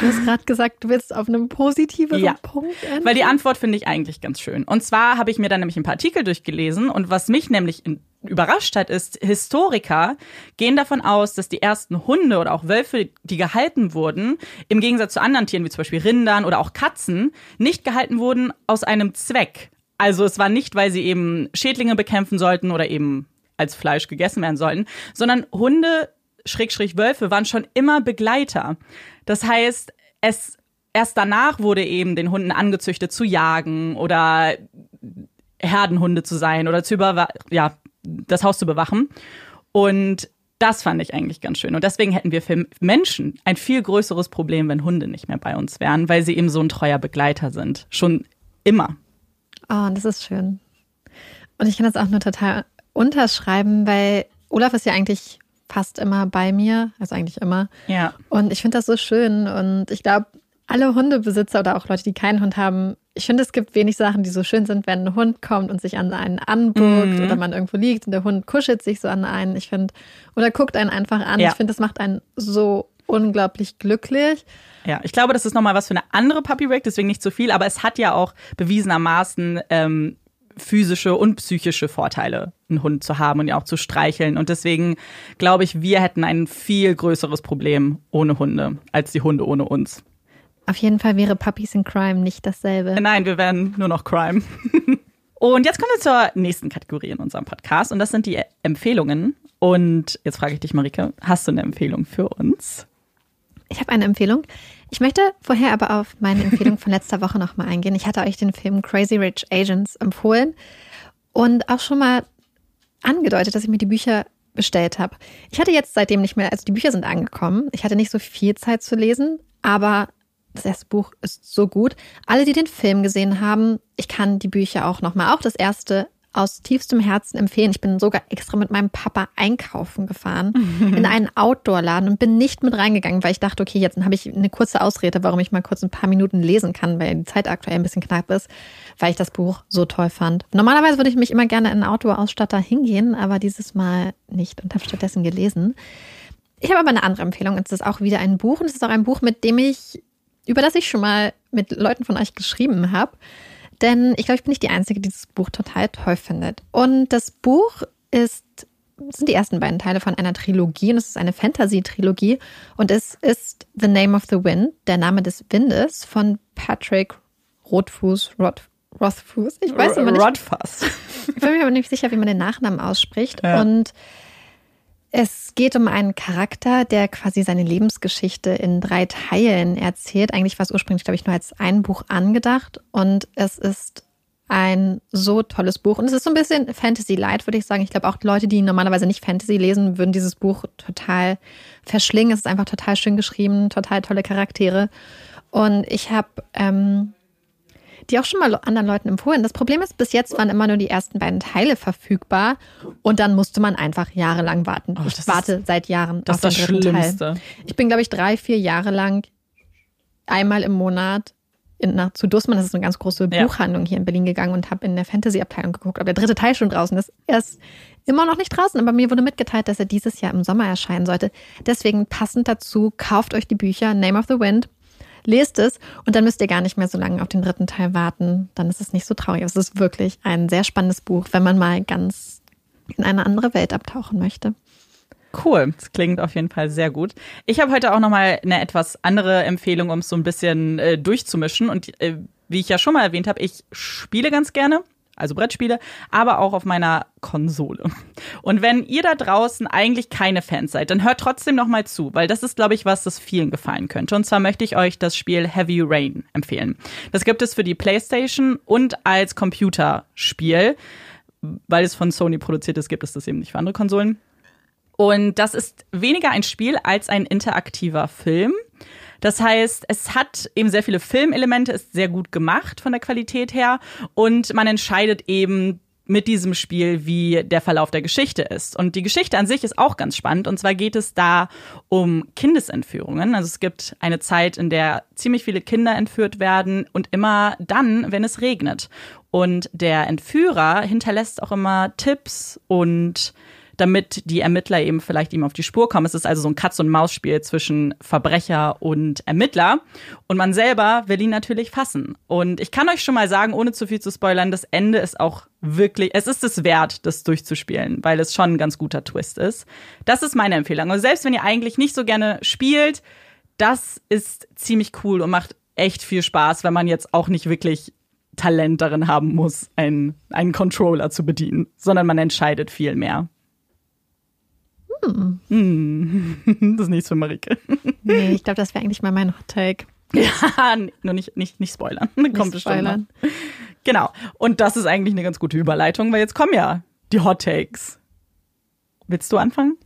Du hast gerade gesagt, du willst auf einem positiven ja, Punkt enden. Weil die Antwort finde ich eigentlich ganz schön. Und zwar habe ich mir dann nämlich ein paar Artikel durchgelesen und was mich nämlich überrascht hat, ist, Historiker gehen davon aus, dass die ersten Hunde oder auch Wölfe, die gehalten wurden, im Gegensatz zu anderen Tieren wie zum Beispiel Rindern oder auch Katzen, nicht gehalten wurden aus einem Zweck. Also es war nicht, weil sie eben Schädlinge bekämpfen sollten oder eben als Fleisch gegessen werden sollten, sondern Hunde, Schrägstrich Wölfe, waren schon immer Begleiter. Das heißt, es erst danach wurde eben den Hunden angezüchtet zu jagen oder Herdenhunde zu sein oder zu ja, das Haus zu bewachen. Und das fand ich eigentlich ganz schön. Und deswegen hätten wir für Menschen ein viel größeres Problem, wenn Hunde nicht mehr bei uns wären, weil sie eben so ein treuer Begleiter sind. Schon immer. Oh, das ist schön. Und ich kann das auch nur total unterschreiben, weil Olaf ist ja eigentlich fast immer bei mir, also eigentlich immer. Ja. Und ich finde das so schön und ich glaube, alle Hundebesitzer oder auch Leute, die keinen Hund haben, ich finde, es gibt wenig Sachen, die so schön sind, wenn ein Hund kommt und sich an einen anbuckt mhm. oder man irgendwo liegt und der Hund kuschelt sich so an einen. Ich finde, oder guckt einen einfach an. Ja. Ich finde, das macht einen so unglaublich glücklich. Ja, ich glaube, das ist nochmal was für eine andere Puppy Break, deswegen nicht so viel, aber es hat ja auch bewiesenermaßen ähm, physische und psychische Vorteile, einen Hund zu haben und ihn auch zu streicheln. Und deswegen glaube ich, wir hätten ein viel größeres Problem ohne Hunde als die Hunde ohne uns. Auf jeden Fall wäre Puppies in Crime nicht dasselbe. Nein, wir wären nur noch Crime. und jetzt kommen wir zur nächsten Kategorie in unserem Podcast und das sind die Empfehlungen. Und jetzt frage ich dich, Marike, hast du eine Empfehlung für uns? Ich habe eine Empfehlung. Ich möchte vorher aber auf meine Empfehlung von letzter Woche nochmal eingehen. Ich hatte euch den Film Crazy Rich Agents empfohlen und auch schon mal angedeutet, dass ich mir die Bücher bestellt habe. Ich hatte jetzt seitdem nicht mehr, also die Bücher sind angekommen. Ich hatte nicht so viel Zeit zu lesen, aber das erste Buch ist so gut. Alle, die den Film gesehen haben, ich kann die Bücher auch nochmal, auch das erste aus tiefstem Herzen empfehlen. Ich bin sogar extra mit meinem Papa einkaufen gefahren in einen Outdoor-Laden und bin nicht mit reingegangen, weil ich dachte, okay, jetzt habe ich eine kurze Ausrede, warum ich mal kurz ein paar Minuten lesen kann, weil die Zeit aktuell ein bisschen knapp ist, weil ich das Buch so toll fand. Normalerweise würde ich mich immer gerne in einen Outdoor-Ausstatter hingehen, aber dieses Mal nicht und habe stattdessen gelesen. Ich habe aber eine andere Empfehlung. Es ist auch wieder ein Buch und es ist auch ein Buch, mit dem ich, über das ich schon mal mit Leuten von euch geschrieben habe. Denn ich glaube, ich bin nicht die Einzige, die dieses Buch total toll findet. Und das Buch ist, sind die ersten beiden Teile von einer Trilogie und es ist eine Fantasy-Trilogie und es ist The Name of the Wind, der Name des Windes von Patrick Rothfuß, Roth, Rothfuß. Ich weiß immer nicht. Rothfuss. Ich bin mir aber nicht sicher, wie man den Nachnamen ausspricht. Ja. Und es geht um einen Charakter, der quasi seine Lebensgeschichte in drei Teilen erzählt. Eigentlich war es ursprünglich, glaube ich, nur als ein Buch angedacht. Und es ist ein so tolles Buch. Und es ist so ein bisschen Fantasy-Light, würde ich sagen. Ich glaube, auch Leute, die normalerweise nicht Fantasy lesen, würden dieses Buch total verschlingen. Es ist einfach total schön geschrieben, total tolle Charaktere. Und ich habe ähm, die auch schon mal anderen Leuten empfohlen. Das Problem ist, bis jetzt waren immer nur die ersten beiden Teile verfügbar und dann musste man einfach jahrelang warten. Oh, ich warte ist, seit Jahren das auf den dritten Schlimmste. Teil. Ich bin, glaube ich, drei, vier Jahre lang einmal im Monat in, nach, zu Dussmann, das ist eine ganz große Buchhandlung hier in Berlin gegangen und habe in der Fantasy-Abteilung geguckt, ob der dritte Teil schon draußen ist. Er ist immer noch nicht draußen, aber mir wurde mitgeteilt, dass er dieses Jahr im Sommer erscheinen sollte. Deswegen passend dazu, kauft euch die Bücher Name of the Wind lest es und dann müsst ihr gar nicht mehr so lange auf den dritten Teil warten. Dann ist es nicht so traurig. Es ist wirklich ein sehr spannendes Buch, wenn man mal ganz in eine andere Welt abtauchen möchte. Cool, das klingt auf jeden Fall sehr gut. Ich habe heute auch noch mal eine etwas andere Empfehlung, um es so ein bisschen äh, durchzumischen. Und äh, wie ich ja schon mal erwähnt habe, ich spiele ganz gerne also Brettspiele, aber auch auf meiner Konsole. Und wenn ihr da draußen eigentlich keine Fans seid, dann hört trotzdem noch mal zu, weil das ist, glaube ich, was das vielen gefallen könnte. Und zwar möchte ich euch das Spiel Heavy Rain empfehlen. Das gibt es für die PlayStation und als Computerspiel, weil es von Sony produziert ist, gibt es das eben nicht für andere Konsolen. Und das ist weniger ein Spiel als ein interaktiver Film. Das heißt, es hat eben sehr viele Filmelemente, ist sehr gut gemacht von der Qualität her und man entscheidet eben mit diesem Spiel, wie der Verlauf der Geschichte ist. Und die Geschichte an sich ist auch ganz spannend. Und zwar geht es da um Kindesentführungen. Also es gibt eine Zeit, in der ziemlich viele Kinder entführt werden und immer dann, wenn es regnet. Und der Entführer hinterlässt auch immer Tipps und damit die Ermittler eben vielleicht ihm auf die Spur kommen. Es ist also so ein Katz-und-Maus-Spiel zwischen Verbrecher und Ermittler. Und man selber will ihn natürlich fassen. Und ich kann euch schon mal sagen, ohne zu viel zu spoilern, das Ende ist auch wirklich, es ist es wert, das durchzuspielen, weil es schon ein ganz guter Twist ist. Das ist meine Empfehlung. Und selbst wenn ihr eigentlich nicht so gerne spielt, das ist ziemlich cool und macht echt viel Spaß, wenn man jetzt auch nicht wirklich Talent darin haben muss, einen, einen Controller zu bedienen, sondern man entscheidet viel mehr. Hm. Das ist nichts für Marike. Nee, ich glaube, das wäre eigentlich mal mein Hot Take. Ja, nur nicht, nicht, nicht spoilern. Nicht Kommt spoilern. Genau. Und das ist eigentlich eine ganz gute Überleitung, weil jetzt kommen ja die Hot Takes. Willst du anfangen?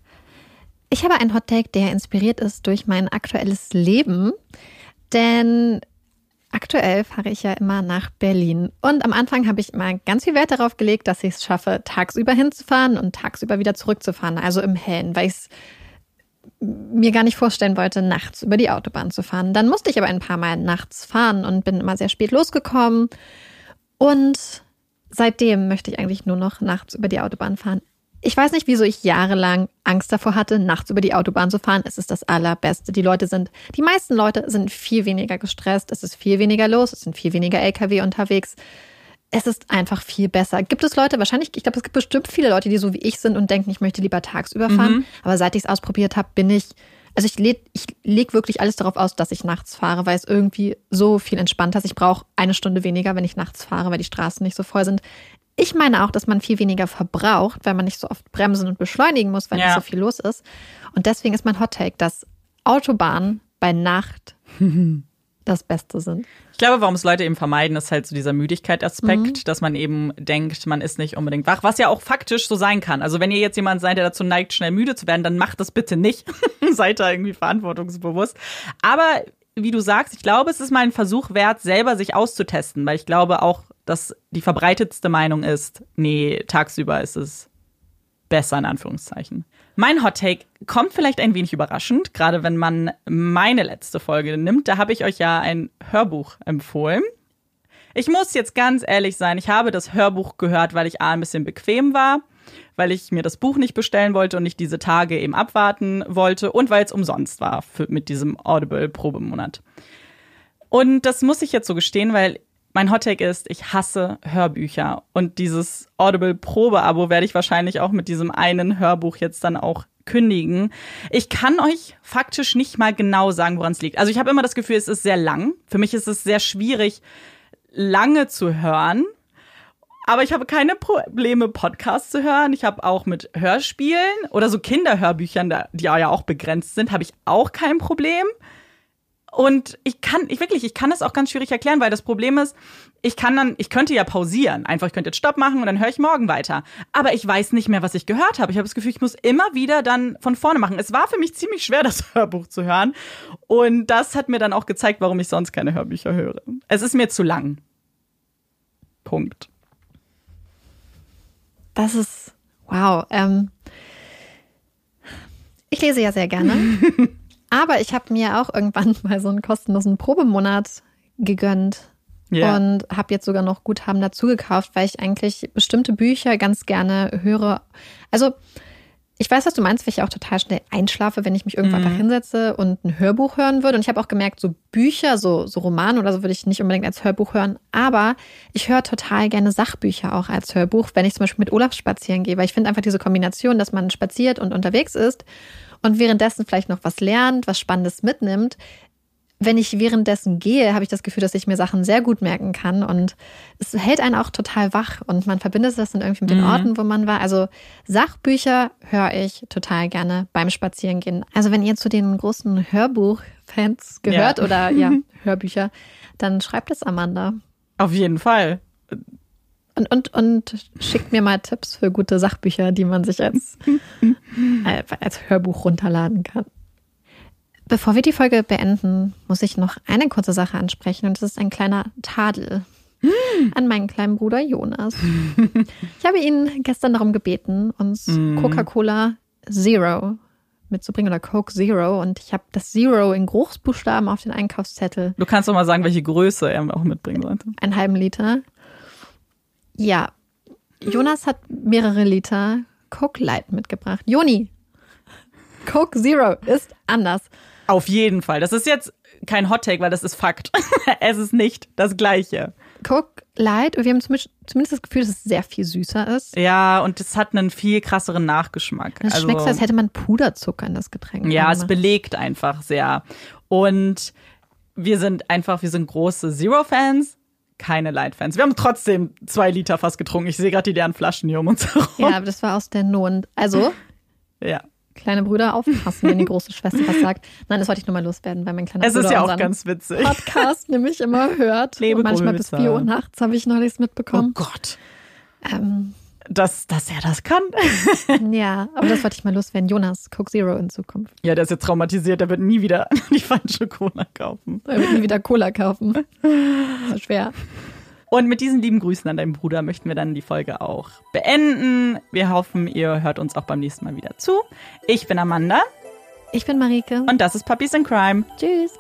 Ich habe einen Hot Take, der inspiriert ist durch mein aktuelles Leben. Denn Aktuell fahre ich ja immer nach Berlin. Und am Anfang habe ich immer ganz viel Wert darauf gelegt, dass ich es schaffe, tagsüber hinzufahren und tagsüber wieder zurückzufahren, also im Hellen, weil ich es mir gar nicht vorstellen wollte, nachts über die Autobahn zu fahren. Dann musste ich aber ein paar Mal nachts fahren und bin immer sehr spät losgekommen. Und seitdem möchte ich eigentlich nur noch nachts über die Autobahn fahren. Ich weiß nicht, wieso ich jahrelang Angst davor hatte, nachts über die Autobahn zu fahren. Es ist das Allerbeste. Die Leute sind, die meisten Leute sind viel weniger gestresst. Es ist viel weniger los. Es sind viel weniger LKW unterwegs. Es ist einfach viel besser. Gibt es Leute, wahrscheinlich, ich glaube, es gibt bestimmt viele Leute, die so wie ich sind und denken, ich möchte lieber tagsüber fahren. Mhm. Aber seit ich es ausprobiert habe, bin ich, also ich lege ich leg wirklich alles darauf aus, dass ich nachts fahre, weil es irgendwie so viel entspannter ist. Ich brauche eine Stunde weniger, wenn ich nachts fahre, weil die Straßen nicht so voll sind. Ich meine auch, dass man viel weniger verbraucht, weil man nicht so oft bremsen und beschleunigen muss, weil ja. nicht so viel los ist. Und deswegen ist mein Hot Take, dass Autobahnen bei Nacht das Beste sind. Ich glaube, warum es Leute eben vermeiden, ist halt so dieser Müdigkeit-Aspekt, mhm. dass man eben denkt, man ist nicht unbedingt wach, was ja auch faktisch so sein kann. Also wenn ihr jetzt jemand seid, der dazu neigt, schnell müde zu werden, dann macht das bitte nicht. seid da irgendwie verantwortungsbewusst. Aber wie du sagst, ich glaube, es ist mal ein Versuch wert, selber sich auszutesten, weil ich glaube auch, dass die verbreitetste Meinung ist, nee, tagsüber ist es besser in Anführungszeichen. Mein Hot Take kommt vielleicht ein wenig überraschend, gerade wenn man meine letzte Folge nimmt. Da habe ich euch ja ein Hörbuch empfohlen. Ich muss jetzt ganz ehrlich sein, ich habe das Hörbuch gehört, weil ich A ein bisschen bequem war, weil ich mir das Buch nicht bestellen wollte und nicht diese Tage eben abwarten wollte und weil es umsonst war für, mit diesem Audible Probemonat. Und das muss ich jetzt so gestehen, weil mein Hottake ist, ich hasse Hörbücher. Und dieses Audible Probe-Abo werde ich wahrscheinlich auch mit diesem einen Hörbuch jetzt dann auch kündigen. Ich kann euch faktisch nicht mal genau sagen, woran es liegt. Also ich habe immer das Gefühl, es ist sehr lang. Für mich ist es sehr schwierig, lange zu hören. Aber ich habe keine Probleme, Podcasts zu hören. Ich habe auch mit Hörspielen oder so Kinderhörbüchern, die ja auch begrenzt sind, habe ich auch kein Problem. Und ich kann, ich wirklich, ich kann es auch ganz schwierig erklären, weil das Problem ist, ich kann dann, ich könnte ja pausieren. Einfach, ich könnte jetzt Stopp machen und dann höre ich morgen weiter. Aber ich weiß nicht mehr, was ich gehört habe. Ich habe das Gefühl, ich muss immer wieder dann von vorne machen. Es war für mich ziemlich schwer, das Hörbuch zu hören. Und das hat mir dann auch gezeigt, warum ich sonst keine Hörbücher höre. Es ist mir zu lang. Punkt. Das ist, wow. Ähm, ich lese ja sehr gerne. Aber ich habe mir auch irgendwann mal so einen kostenlosen Probemonat gegönnt. Yeah. Und habe jetzt sogar noch Guthaben dazu gekauft, weil ich eigentlich bestimmte Bücher ganz gerne höre. Also Ich weiß, was du meinst, weil ich auch total schnell einschlafe, wenn ich mich irgendwann mhm. da hinsetze und ein Hörbuch hören würde. Und ich habe auch gemerkt, so Bücher, so, so Romane oder so würde ich nicht unbedingt als Hörbuch hören. Aber ich höre total gerne Sachbücher auch als Hörbuch, wenn ich zum Beispiel mit Olaf spazieren gehe. Weil ich finde einfach diese Kombination, dass man spaziert und unterwegs ist und währenddessen vielleicht noch was lernt, was Spannendes mitnimmt, wenn ich währenddessen gehe, habe ich das Gefühl, dass ich mir Sachen sehr gut merken kann und es hält einen auch total wach und man verbindet das dann irgendwie mit den mhm. Orten, wo man war. Also Sachbücher höre ich total gerne beim Spazierengehen. Also wenn ihr zu den großen Hörbuch-Fans gehört ja. oder ja, Hörbücher, dann schreibt es Amanda. Auf jeden Fall. Und, und, und schickt mir mal Tipps für gute Sachbücher, die man sich als, äh, als Hörbuch runterladen kann. Bevor wir die Folge beenden, muss ich noch eine kurze Sache ansprechen und das ist ein kleiner Tadel hm. an meinen kleinen Bruder Jonas. ich habe ihn gestern darum gebeten, uns mm. Coca-Cola Zero mitzubringen oder Coke Zero und ich habe das Zero in Großbuchstaben auf den Einkaufszettel. Du kannst doch mal sagen, welche Größe er auch mitbringen sollte. Einen halben Liter. Ja, Jonas hat mehrere Liter Coke Light mitgebracht. Joni, Coke Zero ist anders. Auf jeden Fall. Das ist jetzt kein Hot Take, weil das ist Fakt. es ist nicht das Gleiche. Coke Light, wir haben zumindest das Gefühl, dass es sehr viel süßer ist. Ja, und es hat einen viel krasseren Nachgeschmack. Es also, schmeckt so, als hätte man Puderzucker in das Getränk. Ja, es belegt einfach sehr. Und wir sind einfach, wir sind große Zero-Fans, keine Light-Fans. Wir haben trotzdem zwei Liter fast getrunken. Ich sehe gerade die leeren Flaschen hier um uns herum. Ja, aber das war aus der Not. Also, ja. Kleine Brüder aufpassen, wenn die große Schwester was sagt. Nein, das wollte ich nur mal loswerden, weil mein kleiner es Bruder ist ja auch ganz witzig. Podcast nämlich immer hört. Lebe und manchmal bis 4 Uhr nachts habe ich neulich mitbekommen. Oh Gott. Ähm, dass, dass er das kann. ja, aber das wollte ich mal loswerden. Jonas, Coke Zero in Zukunft. Ja, der ist jetzt traumatisiert. Der wird nie wieder die falsche Cola kaufen. Er wird nie wieder Cola kaufen. So schwer. Und mit diesen lieben Grüßen an deinen Bruder möchten wir dann die Folge auch beenden. Wir hoffen, ihr hört uns auch beim nächsten Mal wieder zu. Ich bin Amanda. Ich bin Marike. Und das ist Puppies in Crime. Tschüss.